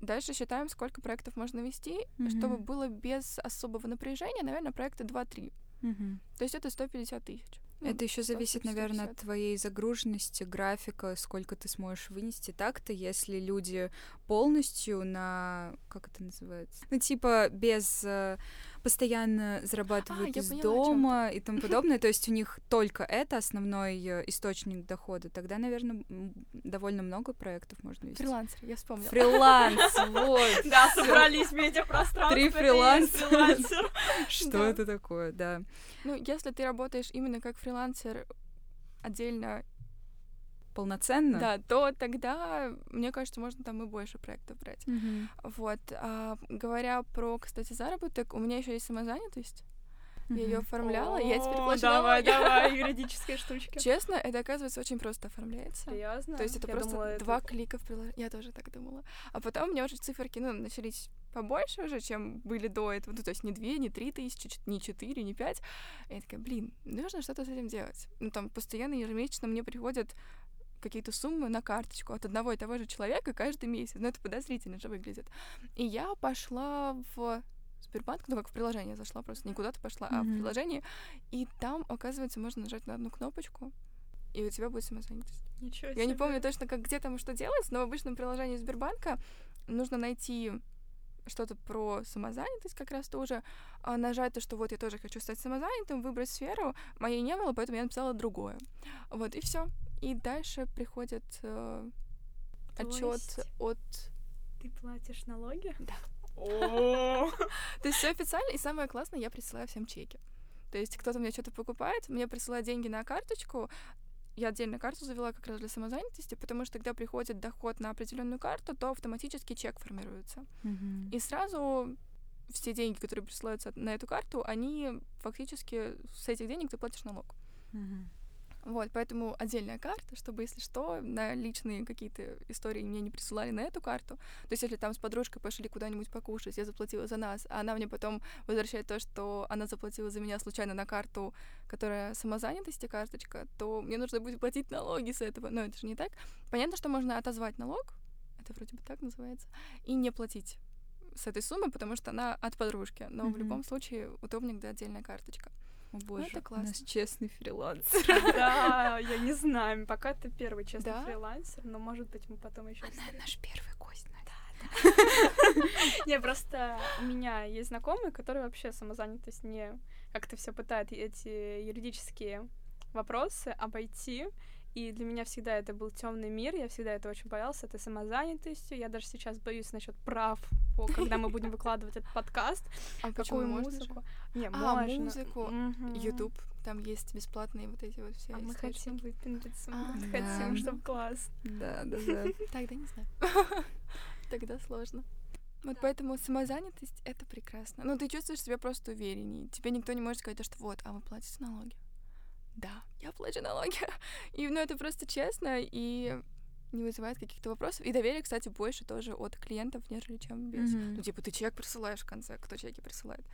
D: Дальше считаем, сколько проектов можно вести, mm-hmm. чтобы было без особого напряжения, наверное, проекта 2-3. Mm-hmm. То есть это 150 тысяч.
B: Ну, Это еще зависит, наверное, от твоей загруженности, графика, сколько ты сможешь вынести. Так-то, если люди полностью на... Как это называется? Ну, типа, без э, постоянно зарабатывают а, из поняла, дома и тому подобное, то есть у них только это основной э, источник дохода, тогда, наверное, довольно много проектов можно вести.
D: Фрилансер, я вспомнила.
B: Фриланс, вот.
C: Да, собрались медиапространства.
B: Три фрилансера. Что это такое, да.
D: Ну, если ты работаешь именно как фрилансер отдельно
B: полноценно,
D: да, то тогда, мне кажется, можно там и больше проектов брать.
B: Mm-hmm.
D: Вот. А, говоря про, кстати, заработок, у меня еще есть самозанятость. Я ее оформляла, я теперь плачу
C: Давай, давай, юридические штучки.
D: Честно, это, оказывается, очень просто оформляется.
C: Серьезно?
D: То есть это просто два клика в приложении. Я тоже так думала. А потом у меня уже циферки, ну, начались побольше уже, чем были до этого. Ну, то есть не две, не три тысячи, не четыре, не пять. И я такая, блин, нужно что-то с этим делать. Ну, там постоянно ежемесячно мне приходят какие-то суммы на карточку от одного и того же человека каждый месяц. Ну, это подозрительно же выглядит. И я пошла в Сбербанк, ну как в приложение зашла, просто не куда-то пошла, mm-hmm. а в приложение, и там, оказывается, можно нажать на одну кнопочку, и у тебя будет самозанятость.
C: Ничего
D: себе. Я не помню точно, как где там что делать, но в обычном приложении Сбербанка нужно найти что-то про самозанятость как раз тоже, а нажать то, что вот я тоже хочу стать самозанятым, выбрать сферу. Моей не было, поэтому я написала другое. Вот, и все. И дальше приходит э, отчет от...
C: Ты платишь налоги?
D: Да. То есть все официально, и самое классное, я присылаю всем чеки. То есть кто-то мне что-то покупает, мне присылает деньги на карточку, я отдельно карту завела как раз для самозанятости, потому что когда приходит доход на определенную карту, то автоматически чек формируется.
B: Mm-hmm.
D: И сразу все деньги, которые присылаются на эту карту, они фактически с этих денег ты платишь налог.
B: Mm-hmm.
D: Вот, поэтому отдельная карта, чтобы, если что, на личные какие-то истории мне не присылали на эту карту. То есть, если там с подружкой пошли куда-нибудь покушать, я заплатила за нас, а она мне потом возвращает то, что она заплатила за меня случайно на карту, которая самозанятости карточка, то мне нужно будет платить налоги с этого. Но это же не так. Понятно, что можно отозвать налог, это вроде бы так называется, и не платить с этой суммы, потому что она от подружки. Но mm-hmm. в любом случае удобнее, когда отдельная карточка.
B: О боже, ну,
D: это классно. у
B: нас честный фрилансер.
C: Да, я не знаю, пока ты первый честный фрилансер, но может быть мы потом еще
B: Наш первый гость.
C: Да, Не, просто у меня есть знакомые, которые вообще самозанятость не как-то все пытают эти юридические вопросы обойти. И для меня всегда это был темный мир, я всегда это очень боялась, этой самозанятостью. Я даже сейчас боюсь насчет прав, по, когда мы будем выкладывать этот подкаст.
D: А какую музыку?
C: Не,
D: а, музыку. YouTube, там есть бесплатные вот эти вот все
C: А мы хотим выпендриться, мы а, хотим, чтобы класс.
B: Да, да, да.
D: Тогда не знаю. Тогда сложно. Вот поэтому самозанятость — это прекрасно. Ну, ты чувствуешь себя просто увереннее. Тебе никто не может сказать, что вот, а вы платите налоги да, я плачу налоги. И, ну, это просто честно и не вызывает каких-то вопросов. И доверие, кстати, больше тоже от клиентов, нежели чем без. Mm-hmm. Ну, типа, ты чек присылаешь в конце, кто чеки присылает.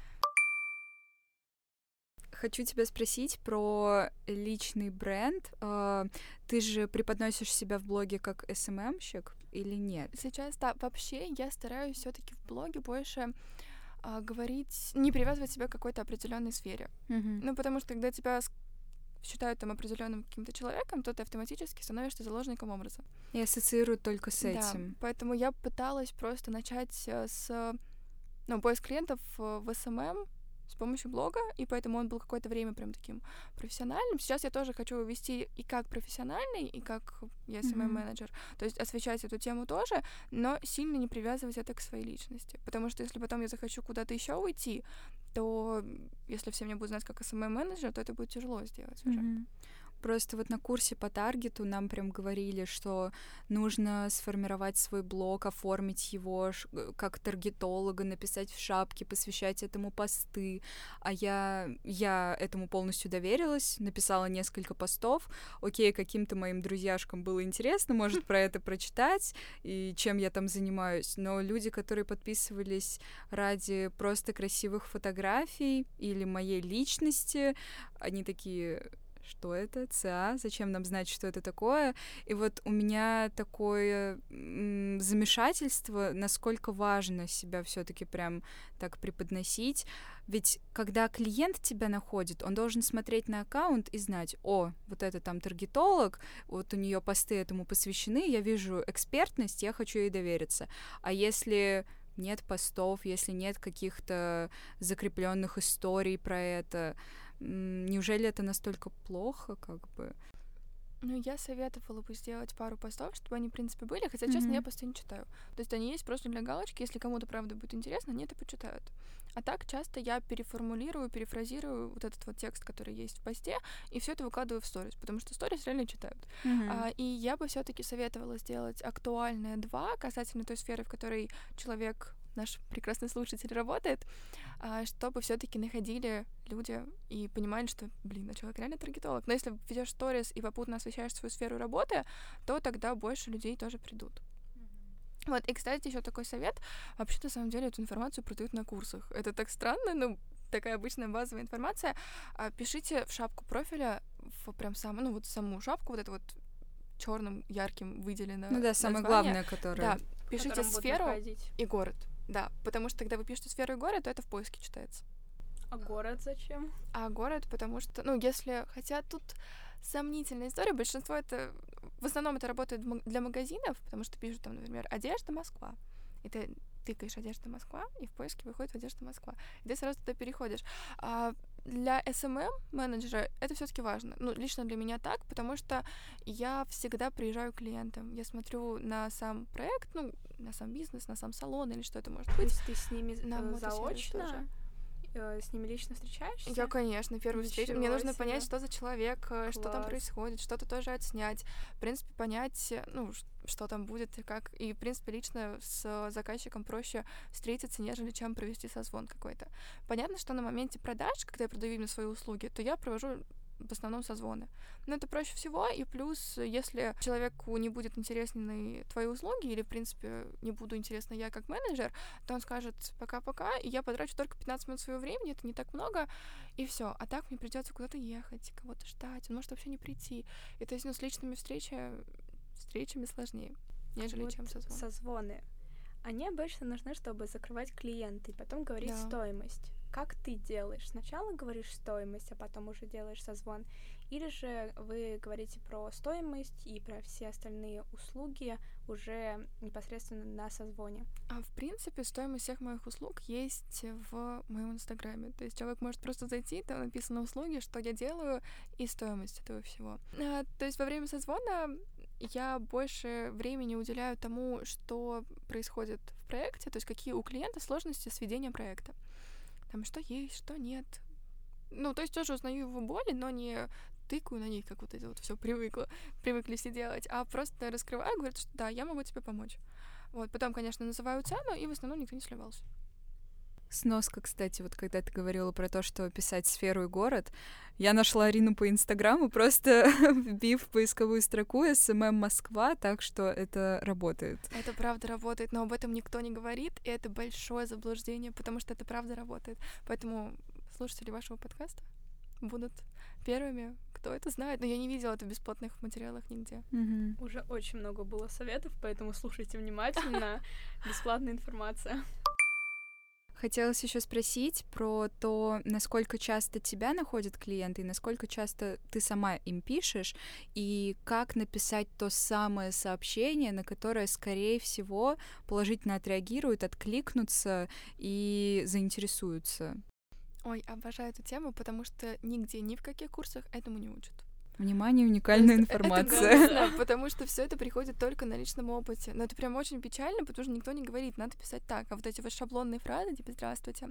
B: Хочу тебя спросить про личный бренд. А, ты же преподносишь себя в блоге как СММщик или нет?
D: Сейчас, да, вообще я стараюсь все-таки в блоге больше а, говорить, не привязывать себя к какой-то определенной сфере.
B: Mm-hmm.
D: Ну, потому что когда тебя считают там определенным каким-то человеком, то ты автоматически становишься заложником образа.
B: И ассоциируют только с этим.
D: Да, поэтому я пыталась просто начать э, с ну, поиск клиентов в SMM, с помощью блога, и поэтому он был какое-то время прям таким профессиональным. Сейчас я тоже хочу вести и как профессиональный, и как я mm-hmm. то есть освещать эту тему тоже, но сильно не привязывать это к своей личности, потому что если потом я захочу куда-то еще уйти, то если все меня будут знать как SMM-менеджер, то это будет тяжело сделать уже.
B: Просто вот на курсе по таргету нам прям говорили, что нужно сформировать свой блог, оформить его э, как таргетолога, написать в шапке, посвящать этому посты. А я, я этому полностью доверилась, написала несколько постов. Окей, каким-то моим друзьяшкам было интересно, может, про это прочитать и чем я там занимаюсь. Но люди, которые подписывались ради просто красивых фотографий или моей личности, они такие что это, ЦА, зачем нам знать, что это такое. И вот у меня такое замешательство, насколько важно себя все таки прям так преподносить. Ведь когда клиент тебя находит, он должен смотреть на аккаунт и знать, о, вот это там таргетолог, вот у нее посты этому посвящены, я вижу экспертность, я хочу ей довериться. А если нет постов, если нет каких-то закрепленных историй про это, неужели это настолько плохо, как бы?
D: Ну, я советовала бы сделать пару постов, чтобы они, в принципе, были, хотя, честно, mm-hmm. я посты не читаю. То есть они есть просто для галочки, если кому-то, правда, будет интересно, они это почитают. А так часто я переформулирую, перефразирую вот этот вот текст, который есть в посте, и все это выкладываю в сторис, потому что сторис реально читают. Mm-hmm. А, и я бы все-таки советовала сделать актуальное два касательно той сферы, в которой человек наш прекрасный слушатель работает, а, чтобы все-таки находили люди и понимали, что, блин, а человек реально таргетолог. Но если ведешь сторис и попутно освещаешь свою сферу работы, то тогда больше людей тоже придут. Вот, и, кстати, еще такой совет. Вообще, на самом деле, эту информацию продают на курсах. Это так странно, но такая обычная базовая информация. А, пишите в шапку профиля, в прям самую, ну вот саму шапку, вот это вот черным, ярким выделено.
B: Ну да, самое главное, которое.
D: Да, пишите сферу и город. Да, потому что когда вы пишете сферу и город, то это в поиске читается.
C: А город зачем?
D: А город, потому что, ну, если, хотя тут сомнительная история, большинство это, в основном это работает для магазинов, потому что пишут там, например, одежда Москва. И ты тыкаешь одежда Москва, и в поиске выходит одежда Москва. И ты сразу туда переходишь. А для SMM менеджера это все-таки важно. Ну, лично для меня так, потому что я всегда приезжаю к клиентам. Я смотрю на сам проект, ну, на сам бизнес, на сам салон или что это может быть. То
C: есть ты с ними на заочно? Тоже э, с ними лично встречаешься?
D: Я, конечно, первую встречу. Мне нужно себе. понять, что за человек, Класс. Э, что там происходит, что-то тоже отснять. В принципе, понять, э, ну, что там будет как. И, в принципе, лично с заказчиком проще встретиться, нежели чем провести созвон какой-то. Понятно, что на моменте продаж, когда я продаю именно свои услуги, то я провожу в основном созвоны. Но это проще всего, и плюс, если человеку не будет интересны твои услуги, или, в принципе, не буду интересна я как менеджер, то он скажет пока-пока, и я потрачу только 15 минут своего времени, это не так много, и все. А так мне придется куда-то ехать, кого-то ждать, он может вообще не прийти. И то есть, ну, с личными встречами, встречами сложнее, нежели вот чем созвоны.
C: Созвоны. Они обычно нужны, чтобы закрывать клиенты, и потом говорить да. стоимость как ты делаешь? Сначала говоришь стоимость, а потом уже делаешь созвон, или же вы говорите про стоимость и про все остальные услуги уже непосредственно на созвоне?
D: А в принципе стоимость всех моих услуг есть в моем инстаграме. То есть человек может просто зайти, там написано услуги, что я делаю, и стоимость этого всего. А, то есть во время созвона я больше времени уделяю тому, что происходит в проекте, то есть какие у клиента сложности с ведением проекта там что есть, что нет. Ну, то есть тоже узнаю его боли, но не тыкаю на них, как вот это вот все привыкла, привыкли все делать, а просто раскрываю, говорят, что да, я могу тебе помочь. Вот, потом, конечно, называю цену, и в основном никто не сливался.
B: Сноска, кстати, вот когда ты говорила про то, что писать сферу и город, я нашла Арину по Инстаграму, просто вбив в поисковую строку SMM Москва, так что это работает.
D: Это правда работает, но об этом никто не говорит, и это большое заблуждение, потому что это правда работает. Поэтому слушатели вашего подкаста будут первыми, кто это знает. Но я не видела это в бесплатных материалах нигде.
C: Mm-hmm. Уже очень много было советов, поэтому слушайте внимательно. Бесплатная информация.
B: Хотелось еще спросить про то, насколько часто тебя находят клиенты, и насколько часто ты сама им пишешь, и как написать то самое сообщение, на которое, скорее всего, положительно отреагируют, откликнутся и заинтересуются.
D: Ой, обожаю эту тему, потому что нигде, ни в каких курсах этому не учат.
B: Внимание, уникальная информация.
D: Это грустно, потому что все это приходит только на личном опыте. Но это прям очень печально, потому что никто не говорит, надо писать так. А вот эти вот шаблонные фразы, типа «Здравствуйте,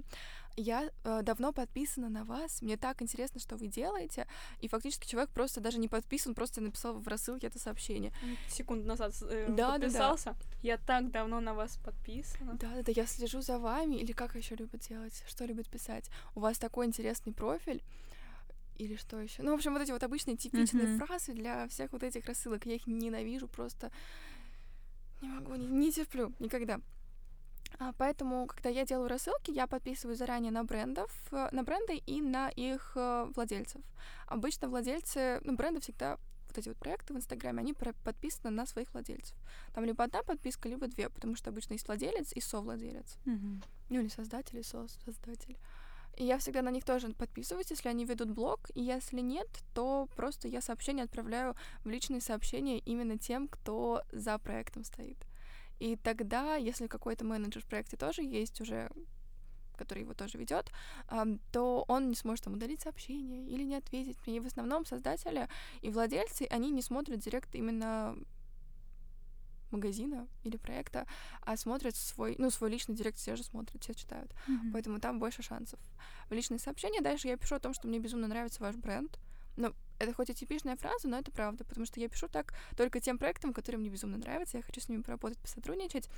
D: я э, давно подписана на вас, мне так интересно, что вы делаете». И фактически человек просто даже не подписан, просто написал в рассылке это сообщение.
C: Секунду назад э, да, подписался. Да, да. Я так давно на вас подписана.
D: Да-да-да, я слежу за вами. Или как еще любят делать? Что любят писать? У вас такой интересный профиль или что еще. Ну, в общем, вот эти вот обычные типичные mm-hmm. фразы для всех вот этих рассылок. Я их ненавижу просто. Не могу, не, не терплю никогда. А, поэтому, когда я делаю рассылки, я подписываю заранее на брендов, э, на бренды и на их э, владельцев. Обычно владельцы, ну, бренды всегда вот эти вот проекты в Инстаграме, они подписаны на своих владельцев. Там либо одна подписка, либо две, потому что обычно есть владелец и совладелец.
B: Mm-hmm.
D: Ну, или создатель и со-создатель. И я всегда на них тоже подписываюсь, если они ведут блог, и если нет, то просто я сообщение отправляю в личные сообщения именно тем, кто за проектом стоит. И тогда, если какой-то менеджер в проекте тоже есть уже который его тоже ведет, то он не сможет там удалить сообщение или не ответить мне. И в основном создатели и владельцы, они не смотрят директ именно магазина или проекта, а смотрят свой, ну, свой личный директ все же смотрят, все читают. Mm-hmm. Поэтому там больше шансов. В личные сообщения дальше я пишу о том, что мне безумно нравится ваш бренд. Но это хоть и типичная фраза, но это правда, потому что я пишу так только тем проектам, которые мне безумно нравятся, я хочу с ними поработать, посотрудничать.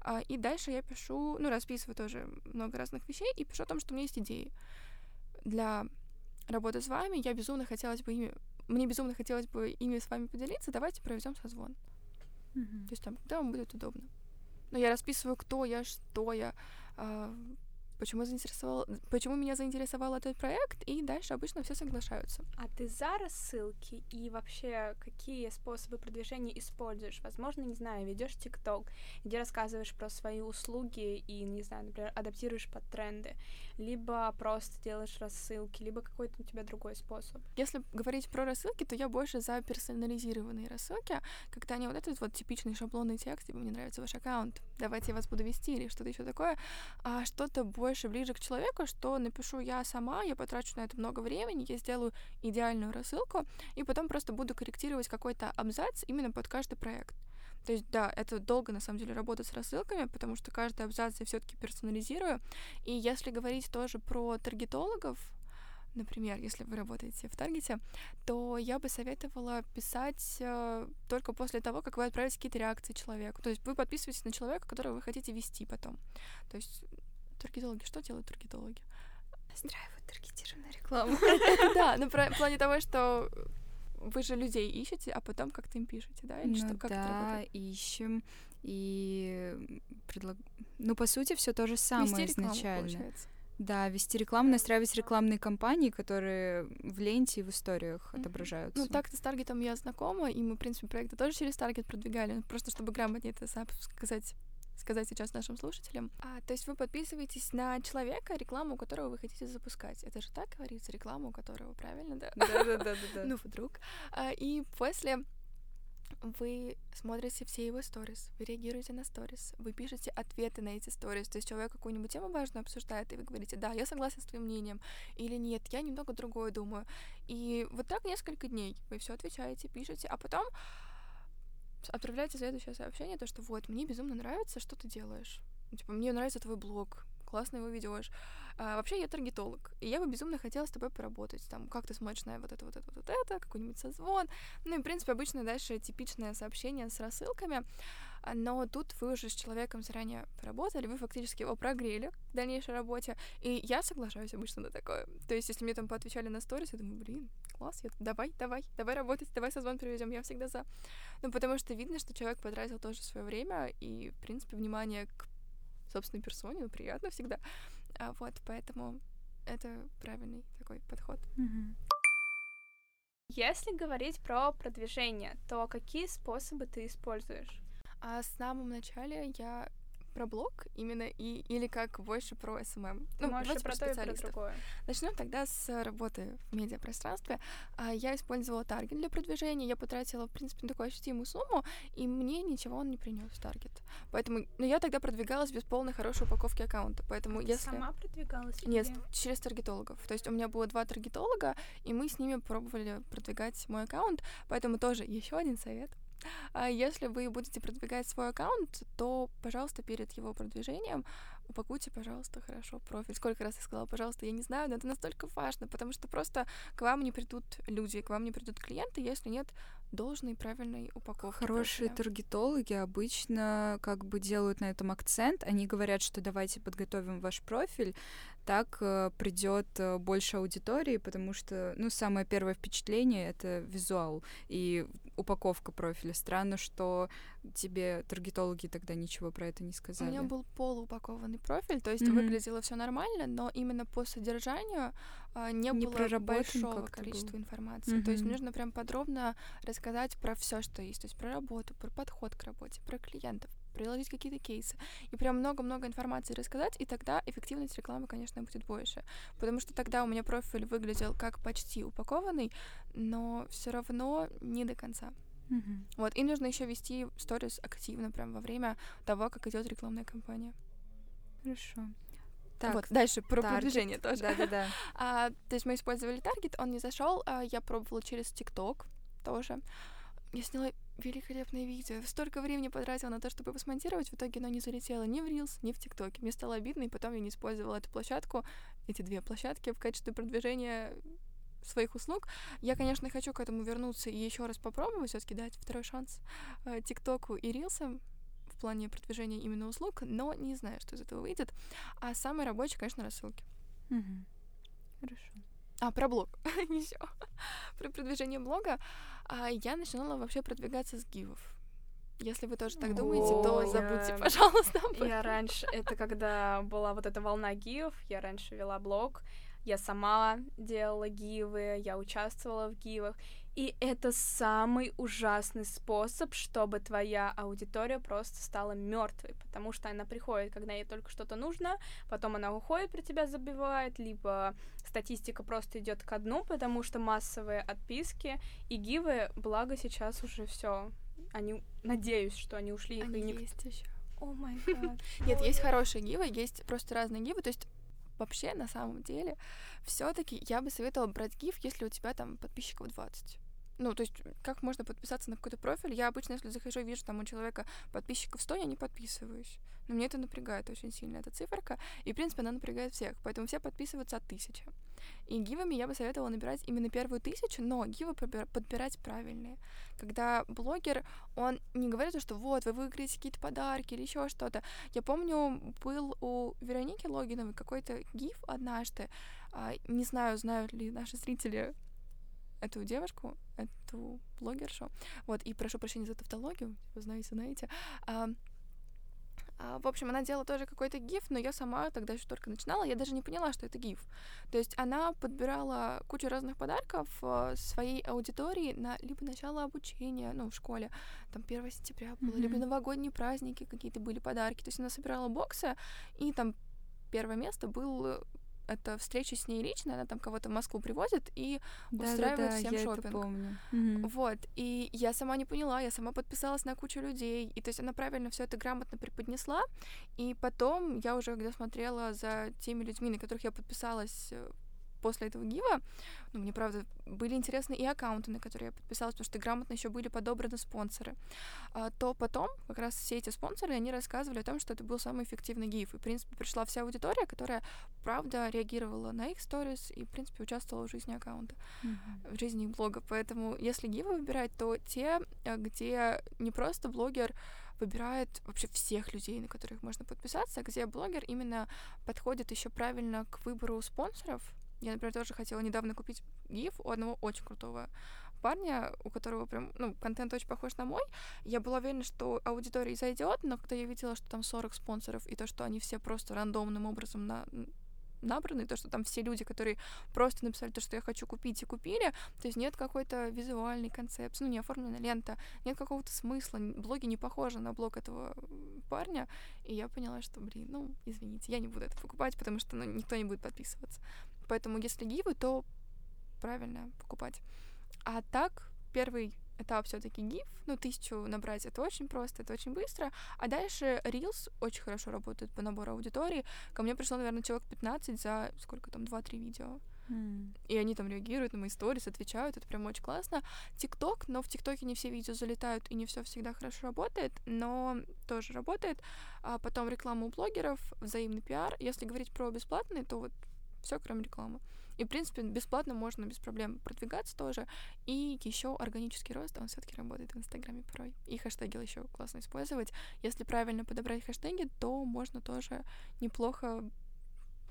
D: А, и дальше я пишу, ну, расписываю тоже много разных вещей и пишу о том, что у меня есть идеи для работы с вами. Я безумно хотелось бы ими, мне безумно хотелось бы ими с вами поделиться. Давайте проведем созвон. Mm-hmm. То есть там, когда вам будет удобно. Но я расписываю, кто я, что я, а, почему, заинтересовал, почему меня заинтересовал этот проект, и дальше обычно все соглашаются.
C: А ты за рассылки и вообще какие способы продвижения используешь? Возможно, не знаю, ведешь ТикТок, где рассказываешь про свои услуги и, не знаю, например, адаптируешь под тренды, либо просто делаешь рассылки, либо какой-то у тебя другой способ.
D: Если говорить про рассылки, то я больше за персонализированные рассылки, когда не вот этот вот типичный шаблонный текст, типа мне нравится ваш аккаунт, давайте я вас буду вести или что-то еще такое, а что-то больше больше ближе к человеку, что напишу я сама, я потрачу на это много времени, я сделаю идеальную рассылку, и потом просто буду корректировать какой-то абзац именно под каждый проект. То есть, да, это долго, на самом деле, работа с рассылками, потому что каждый абзац я все таки персонализирую. И если говорить тоже про таргетологов, например, если вы работаете в Таргете, то я бы советовала писать э, только после того, как вы отправите какие-то реакции человеку. То есть вы подписываетесь на человека, которого вы хотите вести потом. То есть Таргетологи, что делают таргетологи?
B: Настраивают таргетированную рекламу.
D: Да, ну в плане того, что вы же людей ищете, а потом как-то им пишете, да? Или
B: ну, что, как да, ищем и предлаг... Ну, по сути, все то же самое Вести изначально. Получается. Да, вести рекламу, настраивать рекламные кампании, которые в ленте и в историях mm-hmm. отображаются.
D: Ну, так-то с Таргетом я знакома, и мы, в принципе, проекты тоже через Таргет продвигали, просто чтобы грамотнее это сказать сказать сейчас нашим слушателям. А, то есть вы подписываетесь на человека, рекламу которого вы хотите запускать. Это же так говорится, рекламу которого, правильно, да?
B: Да-да-да.
D: Ну, вдруг. А, и после вы смотрите все его сторис, вы реагируете на сторис, вы пишете ответы на эти сторис, то есть человек какую-нибудь тему важную обсуждает, и вы говорите, да, я согласен с твоим мнением, или нет, я немного другое думаю. И вот так несколько дней вы все отвечаете, пишете, а потом отправляйте следующее сообщение, то, что вот, мне безумно нравится, что ты делаешь. Типа, мне нравится твой блог, классно его ведешь. А, вообще я таргетолог, и я бы безумно хотела с тобой поработать. Там, как ты смотришь на вот это, вот это, вот это, какой-нибудь созвон. Ну и, в принципе, обычно дальше типичное сообщение с рассылками. А, но тут вы уже с человеком заранее поработали, вы фактически его прогрели к дальнейшей работе, и я соглашаюсь обычно на такое. То есть, если мне там поотвечали на сторис, я думаю, блин, класс, я, давай, давай, давай работать, давай созвон приведем, я всегда за. Ну, потому что видно, что человек потратил тоже свое время и, в принципе, внимание к собственной персоне, ну, приятно всегда. А, вот, поэтому это правильный такой подход.
B: Mm-hmm.
C: Если говорить про продвижение, то какие способы ты используешь?
D: А в самом начале я про блог именно и или как больше про SMM.
C: Ну, Можешь про то и про другое.
D: Начнем тогда с работы в медиапространстве. А, я использовала таргет для продвижения, я потратила, в принципе, такую ощутимую сумму, и мне ничего он не принес таргет. Поэтому, ну, я тогда продвигалась без полной хорошей упаковки аккаунта, поэтому
C: а
D: если...
C: сама продвигалась?
D: Нет, через таргетологов. То есть у меня было два таргетолога, и мы с ними пробовали продвигать мой аккаунт, поэтому тоже еще один совет если вы будете продвигать свой аккаунт, то, пожалуйста, перед его продвижением упакуйте, пожалуйста, хорошо профиль. Сколько раз я сказала, пожалуйста, я не знаю, но это настолько важно, потому что просто к вам не придут люди, к вам не придут клиенты, если нет должной правильной упаковки.
B: Хорошие профиля. таргетологи обычно как бы делают на этом акцент. Они говорят, что давайте подготовим ваш профиль, так э, придет э, больше аудитории, потому что, ну, самое первое впечатление это визуал. И упаковка профиля. Странно, что тебе таргетологи тогда ничего про это не сказали.
D: У меня был полуупакованный профиль, то есть mm-hmm. выглядело все нормально, но именно по содержанию а, не, не было большого количества было. информации. Mm-hmm. То есть нужно прям подробно рассказать про все, что есть, то есть про работу, про подход к работе, про клиентов, приложить какие-то кейсы. И прям много-много информации рассказать, и тогда эффективность рекламы, конечно, будет больше. Потому что тогда у меня профиль выглядел как почти упакованный, но все равно не до конца.
B: Mm-hmm.
D: Вот, и нужно еще вести сторис активно, прям во время того, как идет рекламная кампания.
B: Хорошо.
D: Так, вот, дальше про таргет. продвижение тоже.
B: Да-да-да.
D: а, то есть мы использовали таргет, он не зашел, а я пробовала через ТикТок тоже. Я сняла великолепное видео. Столько времени потратила на то, чтобы его смонтировать, в итоге оно не залетело ни в Reels, ни в ТикТоке. Мне стало обидно, и потом я не использовала эту площадку, эти две площадки в качестве продвижения своих услуг. Я, конечно, хочу к этому вернуться и еще раз попробовать, все-таки дать второй шанс э, ТикТоку и Рилсам в плане продвижения именно услуг, но не знаю, что из этого выйдет. А самый рабочий, конечно, рассылки.
B: Угу. Хорошо.
D: А, про блог еще. про продвижение блога. А я начинала вообще продвигаться с гивов. Если вы тоже так думаете, О, то забудьте, я... пожалуйста.
C: Я раньше, это когда была вот эта волна гивов, я раньше вела блог, я сама делала гивы, я участвовала в гивах, и это самый ужасный способ, чтобы твоя аудитория просто стала мертвой, потому что она приходит, когда ей только что-то нужно, потом она уходит, про тебя забивает, либо статистика просто идет ко дну, потому что массовые отписки и гивы, благо сейчас уже все. Они, надеюсь, что они ушли.
D: Они их есть еще.
C: О май гад.
D: Нет, есть хорошие гивы, есть просто разные гивы. То есть вообще, на самом деле, все таки я бы советовала брать гиф, если у тебя там подписчиков 20. Ну, то есть, как можно подписаться на какой-то профиль? Я обычно, если захожу, вижу, там у человека подписчиков 100, я не подписываюсь. Но мне это напрягает очень сильно, эта циферка. И, в принципе, она напрягает всех. Поэтому все подписываются от тысячи. И гивами я бы советовала набирать именно первую тысячу, но гивы подбирать правильные. Когда блогер, он не говорит, что вот, вы выиграете какие-то подарки или еще что-то. Я помню, был у Вероники Логиновой какой-то гиф однажды. А, не знаю, знают ли наши зрители эту девушку, эту блогершу. Вот, и прошу прощения за тавтологию, вы знаете, знаете. А, а, в общем, она делала тоже какой-то гиф, но я сама тогда еще только начинала, я даже не поняла, что это гиф. То есть она подбирала кучу разных подарков э, своей аудитории на либо начало обучения, ну, в школе, там 1 сентября было, mm-hmm. либо новогодние праздники какие-то были подарки. То есть она собирала боксы, и там первое место был это встреча с ней лично, она там кого-то в Москву привозит и да, устраивает
B: да, да,
D: всем
B: я
D: шопинг.
B: Это помню.
D: Вот. И я сама не поняла, я сама подписалась на кучу людей. И то есть она правильно все это грамотно преподнесла. И потом я уже когда смотрела за теми людьми, на которых я подписалась э, после этого гива, ну, мне, правда, были интересны и аккаунты, на которые я подписалась, потому что грамотно еще были подобраны спонсоры, а, то потом как раз все эти спонсоры, они рассказывали о том, что это был самый эффективный гиф. И, в принципе, пришла вся аудитория, которая, правда, реагировала на их сторис и, в принципе, участвовала в жизни аккаунта,
B: mm-hmm.
D: в жизни их блога. Поэтому, если гивы выбирать, то те, э, где не просто блогер выбирает вообще всех людей, на которых можно подписаться, где блогер именно подходит еще правильно к выбору спонсоров, я, например, тоже хотела недавно купить гиф у одного очень крутого парня, у которого прям, ну, контент очень похож на мой. Я была уверена, что аудитория зайдет, но когда я видела, что там 40 спонсоров, и то, что они все просто рандомным образом на набраны, то, что там все люди, которые просто написали то, что я хочу купить, и купили, то есть нет какой-то визуальной концепции, ну, не оформленная лента, нет какого-то смысла, блоги не похожи на блог этого парня, и я поняла, что, блин, ну, извините, я не буду это покупать, потому что, ну, никто не будет подписываться. Поэтому, если гивы, то правильно покупать. А так, первый этап все-таки гиф, ну, тысячу набрать это очень просто, это очень быстро. А дальше Reels очень хорошо работает по набору аудитории. Ко мне пришло, наверное, человек 15 за сколько там, 2-3 видео.
B: Mm.
D: И они там реагируют на мои сторис, отвечают, это прям очень классно. ТикТок, но в ТикТоке не все видео залетают и не все всегда хорошо работает, но тоже работает. А потом реклама у блогеров, взаимный пиар. Если говорить про бесплатные, то вот все, кроме рекламы. И, в принципе, бесплатно можно без проблем продвигаться тоже. И еще органический рост, он все-таки работает в Инстаграме порой. И хэштеги еще классно использовать. Если правильно подобрать хэштеги, то можно тоже неплохо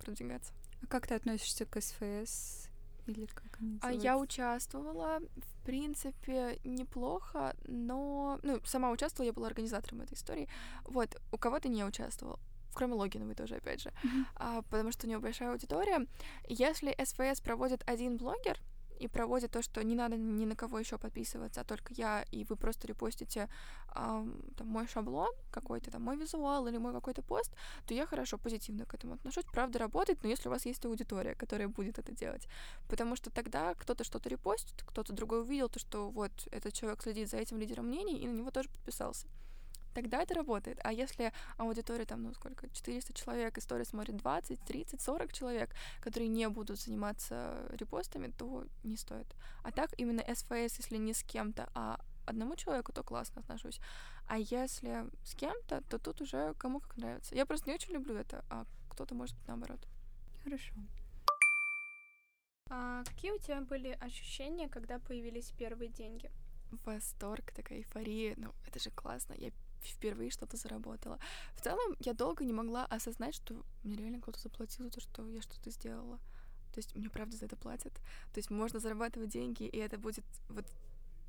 D: продвигаться.
B: А как ты относишься к СФС Или как они
D: А я участвовала, в принципе, неплохо, но... Ну, сама участвовала, я была организатором этой истории. Вот, у кого-то не участвовал кроме Логиновой тоже, опять же,
B: Мгм.
D: а, потому что у нее большая аудитория. Если СВС проводит один блогер и проводит то, что не надо ни на кого еще подписываться, а только я, и вы просто репостите ам, там, мой шаблон какой-то, там, мой визуал или мой какой-то пост, то я хорошо, позитивно к этому отношусь. Правда, работает, но если у вас есть аудитория, которая будет это делать. Потому что тогда кто-то что-то репостит, кто-то другой увидел, то, что вот этот человек следит за этим лидером мнений, и на него тоже подписался тогда это работает. А если аудитория там, ну сколько, 400 человек, история смотрит 20, 30, 40 человек, которые не будут заниматься репостами, то не стоит. А так именно СФС, если не с кем-то, а одному человеку, то классно отношусь. А если с кем-то, то тут уже кому как нравится. Я просто не очень люблю это, а кто-то может быть наоборот.
B: Хорошо.
C: А какие у тебя были ощущения, когда появились первые деньги?
D: Восторг, такая эйфория. Ну, это же классно. Я впервые что-то заработала. В целом, я долго не могла осознать, что мне реально кто-то заплатил за то, что я что-то сделала. То есть мне правда за это платят. То есть можно зарабатывать деньги, и это будет вот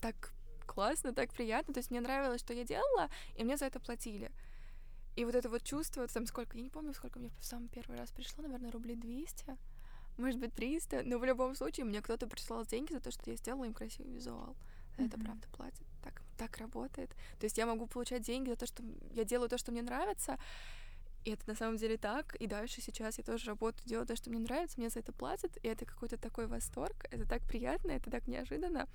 D: так классно, так приятно. То есть мне нравилось, что я делала, и мне за это платили. И вот это вот чувство, там сколько, я не помню, сколько мне в самый первый раз пришло, наверное, рублей 200, может быть, 300, но в любом случае мне кто-то прислал деньги за то, что я сделала им красивый визуал. За это
B: Мгм.
D: правда платят. Так, работает. То есть я могу получать деньги за то, что я делаю то, что мне нравится, и это на самом деле так. И дальше сейчас я тоже работаю, делаю то, что мне нравится, мне за это платят, и это какой-то такой восторг. Это так приятно, это так неожиданно.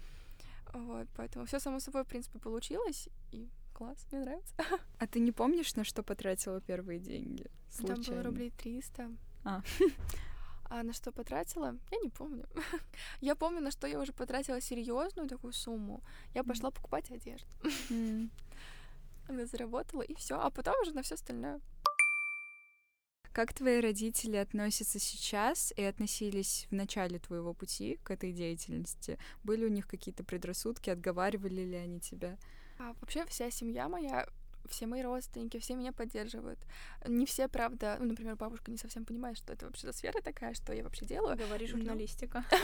D: Вот, поэтому все само собой, в принципе, получилось, и класс, мне нравится.
B: А ты не помнишь, на что потратила первые деньги?
D: Там было
B: Случайно?
D: рублей 300.
B: А.
D: А на что потратила? Я не помню. я помню, на что я уже потратила серьезную такую сумму. Я пошла покупать одежду. Она заработала, и все. А потом уже на все остальное.
B: Как твои родители относятся сейчас и относились в начале твоего пути к этой деятельности? Были у них какие-то предрассудки, отговаривали ли они тебя?
D: А вообще вся семья моя, все мои родственники, все меня поддерживают. Не все, правда, ну, например, бабушка не совсем понимает, что это вообще за сфера такая, что я вообще делаю.
C: Говори журналистика.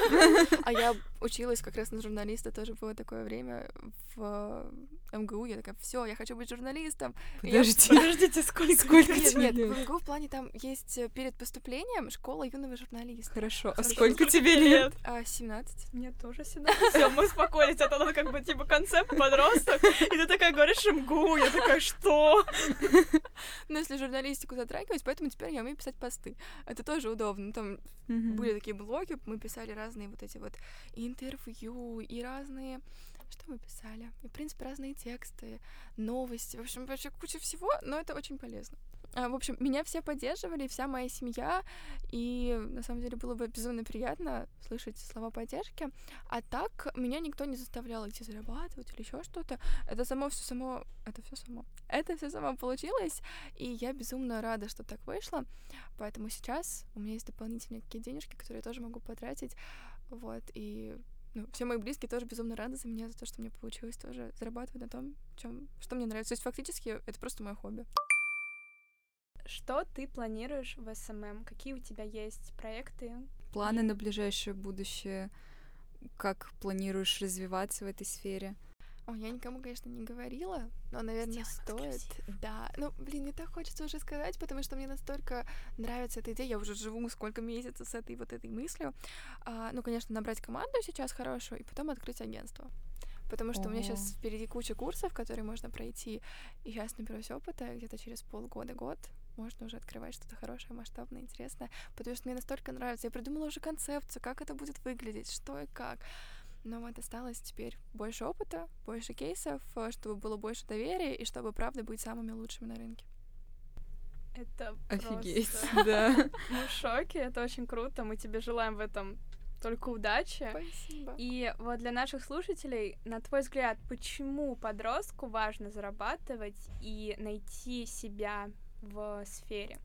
D: А я училась как раз на журналиста, тоже было такое время в МГУ. Я такая, все, я хочу быть журналистом. И я-
B: Подожди.
C: Подождите, сколько?
B: Тебе
D: нет, в МГУ в плане там есть э, перед поступлением школа юного журналиста.
B: Хорошо. А сколько тебе лет?
D: А, 17.
C: Мне тоже сюда. Все, мы успокоились, а то она как бы типа концепт подросток. И ты такая говоришь МГУ, я такая, что?
D: Ну, если журналистику затрагивать, поэтому теперь я умею писать посты. Это тоже удобно. Там были такие блоги, мы писали разные вот эти вот интервью и разные... Что мы писали? И, в принципе, разные тексты, новости. В общем, вообще куча всего, но это очень полезно. А, в общем, меня все поддерживали, вся моя семья, и на самом деле было бы безумно приятно слышать слова поддержки. А так меня никто не заставлял идти зарабатывать или еще что-то. Это само все само, это все само. Это все само получилось, и я безумно рада, что так вышло. Поэтому сейчас у меня есть дополнительные какие денежки, которые я тоже могу потратить. Вот, и ну, все мои близкие тоже безумно рады за меня, за то, что мне получилось тоже зарабатывать на том, чем, что мне нравится. То есть фактически это просто мое хобби.
C: Что ты планируешь в SMM? Какие у тебя есть проекты?
B: Планы на ближайшее будущее? Как планируешь развиваться в этой сфере?
D: О, я никому, конечно, не говорила, но, наверное,
C: Сделаем
D: стоит.
C: эксклюзив.
D: Да. Ну, блин, мне так хочется уже сказать, потому что мне настолько нравится эта идея. Я уже живу сколько месяцев с этой вот этой мыслью. А, ну, конечно, набрать команду сейчас хорошую и потом открыть агентство. Потому что у меня сейчас впереди куча курсов, которые можно пройти. И сейчас наберусь опыта, где-то через полгода-год можно уже открывать что-то хорошее, масштабное, интересное. Потому что мне настолько нравится. Я придумала уже концепцию, как это будет выглядеть, что и как. Но вот осталось теперь больше опыта, больше кейсов, э, чтобы было больше доверия и чтобы, правда, быть самыми лучшими на рынке.
C: Это
B: Офигеть,
C: просто-
B: да.
C: Мы в шоке, это очень круто. Мы тебе желаем в этом только удачи.
D: Спасибо.
C: И вот для наших слушателей, на твой взгляд, почему подростку важно зарабатывать и найти себя в сфере?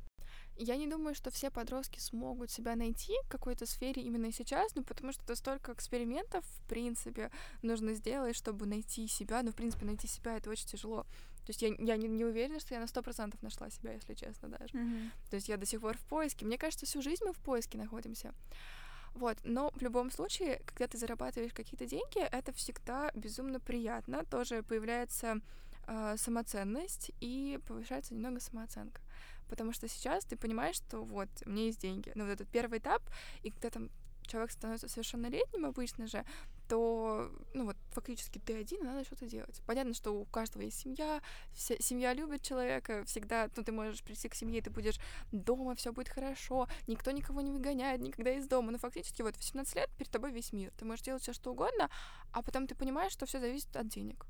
D: Я не думаю, что все подростки смогут себя найти в какой-то сфере именно сейчас, ну, потому что это столько экспериментов, в принципе, нужно сделать, чтобы найти себя. Ну, в принципе, найти себя — это очень тяжело. То есть я, я не, не уверена, что я на сто процентов нашла себя, если честно даже.
B: Мгм.
D: То есть я до сих пор в поиске. Мне кажется, всю жизнь мы в поиске находимся. Вот, но в любом случае, когда ты зарабатываешь какие-то деньги, это всегда безумно приятно. Тоже появляется э, самоценность и повышается немного самооценка. Потому что сейчас ты понимаешь, что вот, у меня есть деньги. Но вот этот первый этап, и когда там человек становится совершеннолетним обычно же, то, ну вот, фактически ты один, надо что-то делать. Понятно, что у каждого есть семья, вся, семья любит человека, всегда, ну, ты можешь прийти к семье, ты будешь дома, все будет хорошо, никто никого не выгоняет никогда из дома, но фактически вот 18 лет перед тобой весь мир, ты можешь делать все что угодно, а потом ты понимаешь, что все зависит от денег.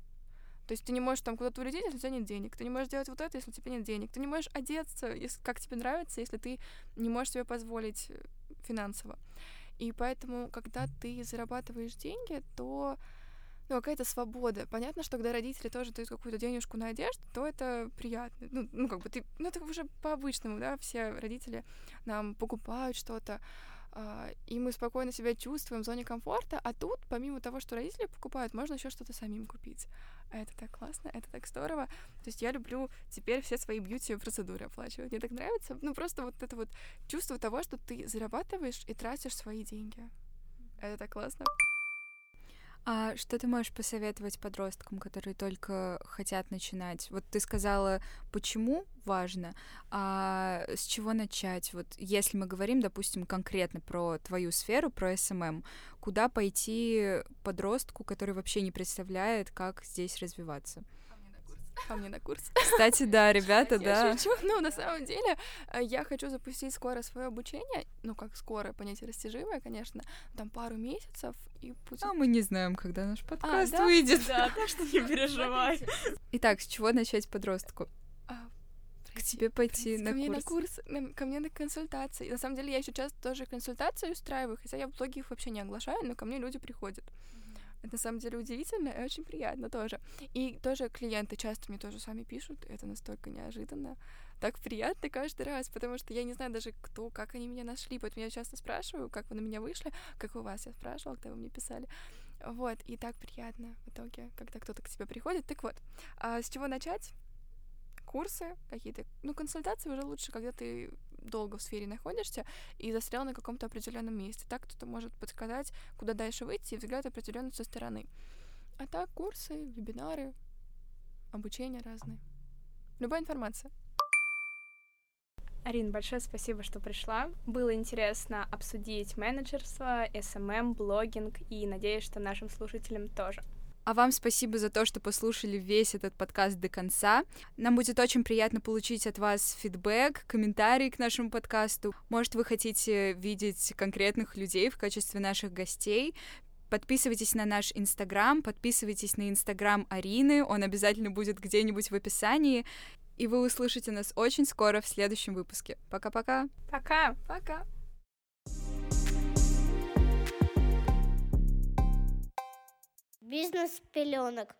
D: То есть ты не можешь там куда-то улететь, если у тебя нет денег. Ты не можешь делать вот это, если у тебя нет денег. Ты не можешь одеться, если, как тебе нравится, если ты не можешь себе позволить э, финансово. И поэтому, когда ты зарабатываешь деньги, то ну, какая-то свобода. Понятно, что когда родители тоже дают какую-то денежку на одежду, то это приятно. Ну, ну как бы ты, ну, это уже по-обычному, да, все родители нам покупают что-то, а, и мы спокойно себя чувствуем в зоне комфорта, а тут, помимо того, что родители покупают, можно еще что-то самим купить. А это так классно, это так здорово. То есть я люблю теперь все свои бьюти-процедуры оплачивать. Мне так нравится. Ну, просто вот это вот чувство того, что ты зарабатываешь и тратишь свои деньги. Это так классно.
B: А что ты можешь посоветовать подросткам, которые только хотят начинать? Вот ты сказала, почему важно, а с чего начать? Вот если мы говорим, допустим, конкретно про твою сферу, про SMM, куда пойти подростку, который вообще не представляет, как здесь развиваться?
D: Ко мне на курс.
B: Кстати, да, ребята, да.
D: Я шучу, но на самом деле э, я хочу запустить скоро свое обучение, ну как скоро, понятие растяжимое, конечно, там пару месяцев и
B: будет... А мы не знаем, когда наш а, подкаст а, да? выйдет.
C: Да, так что не переживай.
B: Итак, с чего начать подростку?
D: А,
B: к тебе пойти на
D: ко мне
B: курс.
D: на курс, на, ко мне на консультации. На самом деле я сейчас тоже консультации устраиваю, хотя я в блоге их вообще не оглашаю, но ко мне люди приходят. Это на самом деле удивительно и очень приятно тоже. И тоже клиенты часто мне тоже сами пишут, это настолько неожиданно. Так приятно каждый раз, потому что я не знаю даже кто, как они меня нашли, поэтому я часто спрашиваю, как вы на меня вышли, как у вас, я спрашивала, когда вы мне писали. Вот, и так приятно в итоге, когда кто-то к тебе приходит. Так вот, а с чего начать? Курсы какие-то, ну, консультации уже лучше, когда ты долго в сфере находишься и застрял на каком-то определенном месте. Так кто-то может подсказать, куда дальше выйти, и взгляд определенно со стороны. А так курсы, вебинары, обучение разные. Любая информация.
C: Арин, большое спасибо, что пришла. Было интересно обсудить менеджерство, SMM, блогинг, и надеюсь, что нашим слушателям тоже.
B: А вам спасибо за то, что послушали весь этот подкаст до конца. Нам будет очень приятно получить от вас фидбэк, комментарии к нашему подкасту. Может, вы хотите видеть конкретных людей в качестве наших гостей. Подписывайтесь на наш Инстаграм, подписывайтесь на Инстаграм Арины, он обязательно будет где-нибудь в описании. И вы услышите нас очень скоро в следующем выпуске. Пока-пока.
C: Пока.
D: Пока.
A: Бизнес пеленок.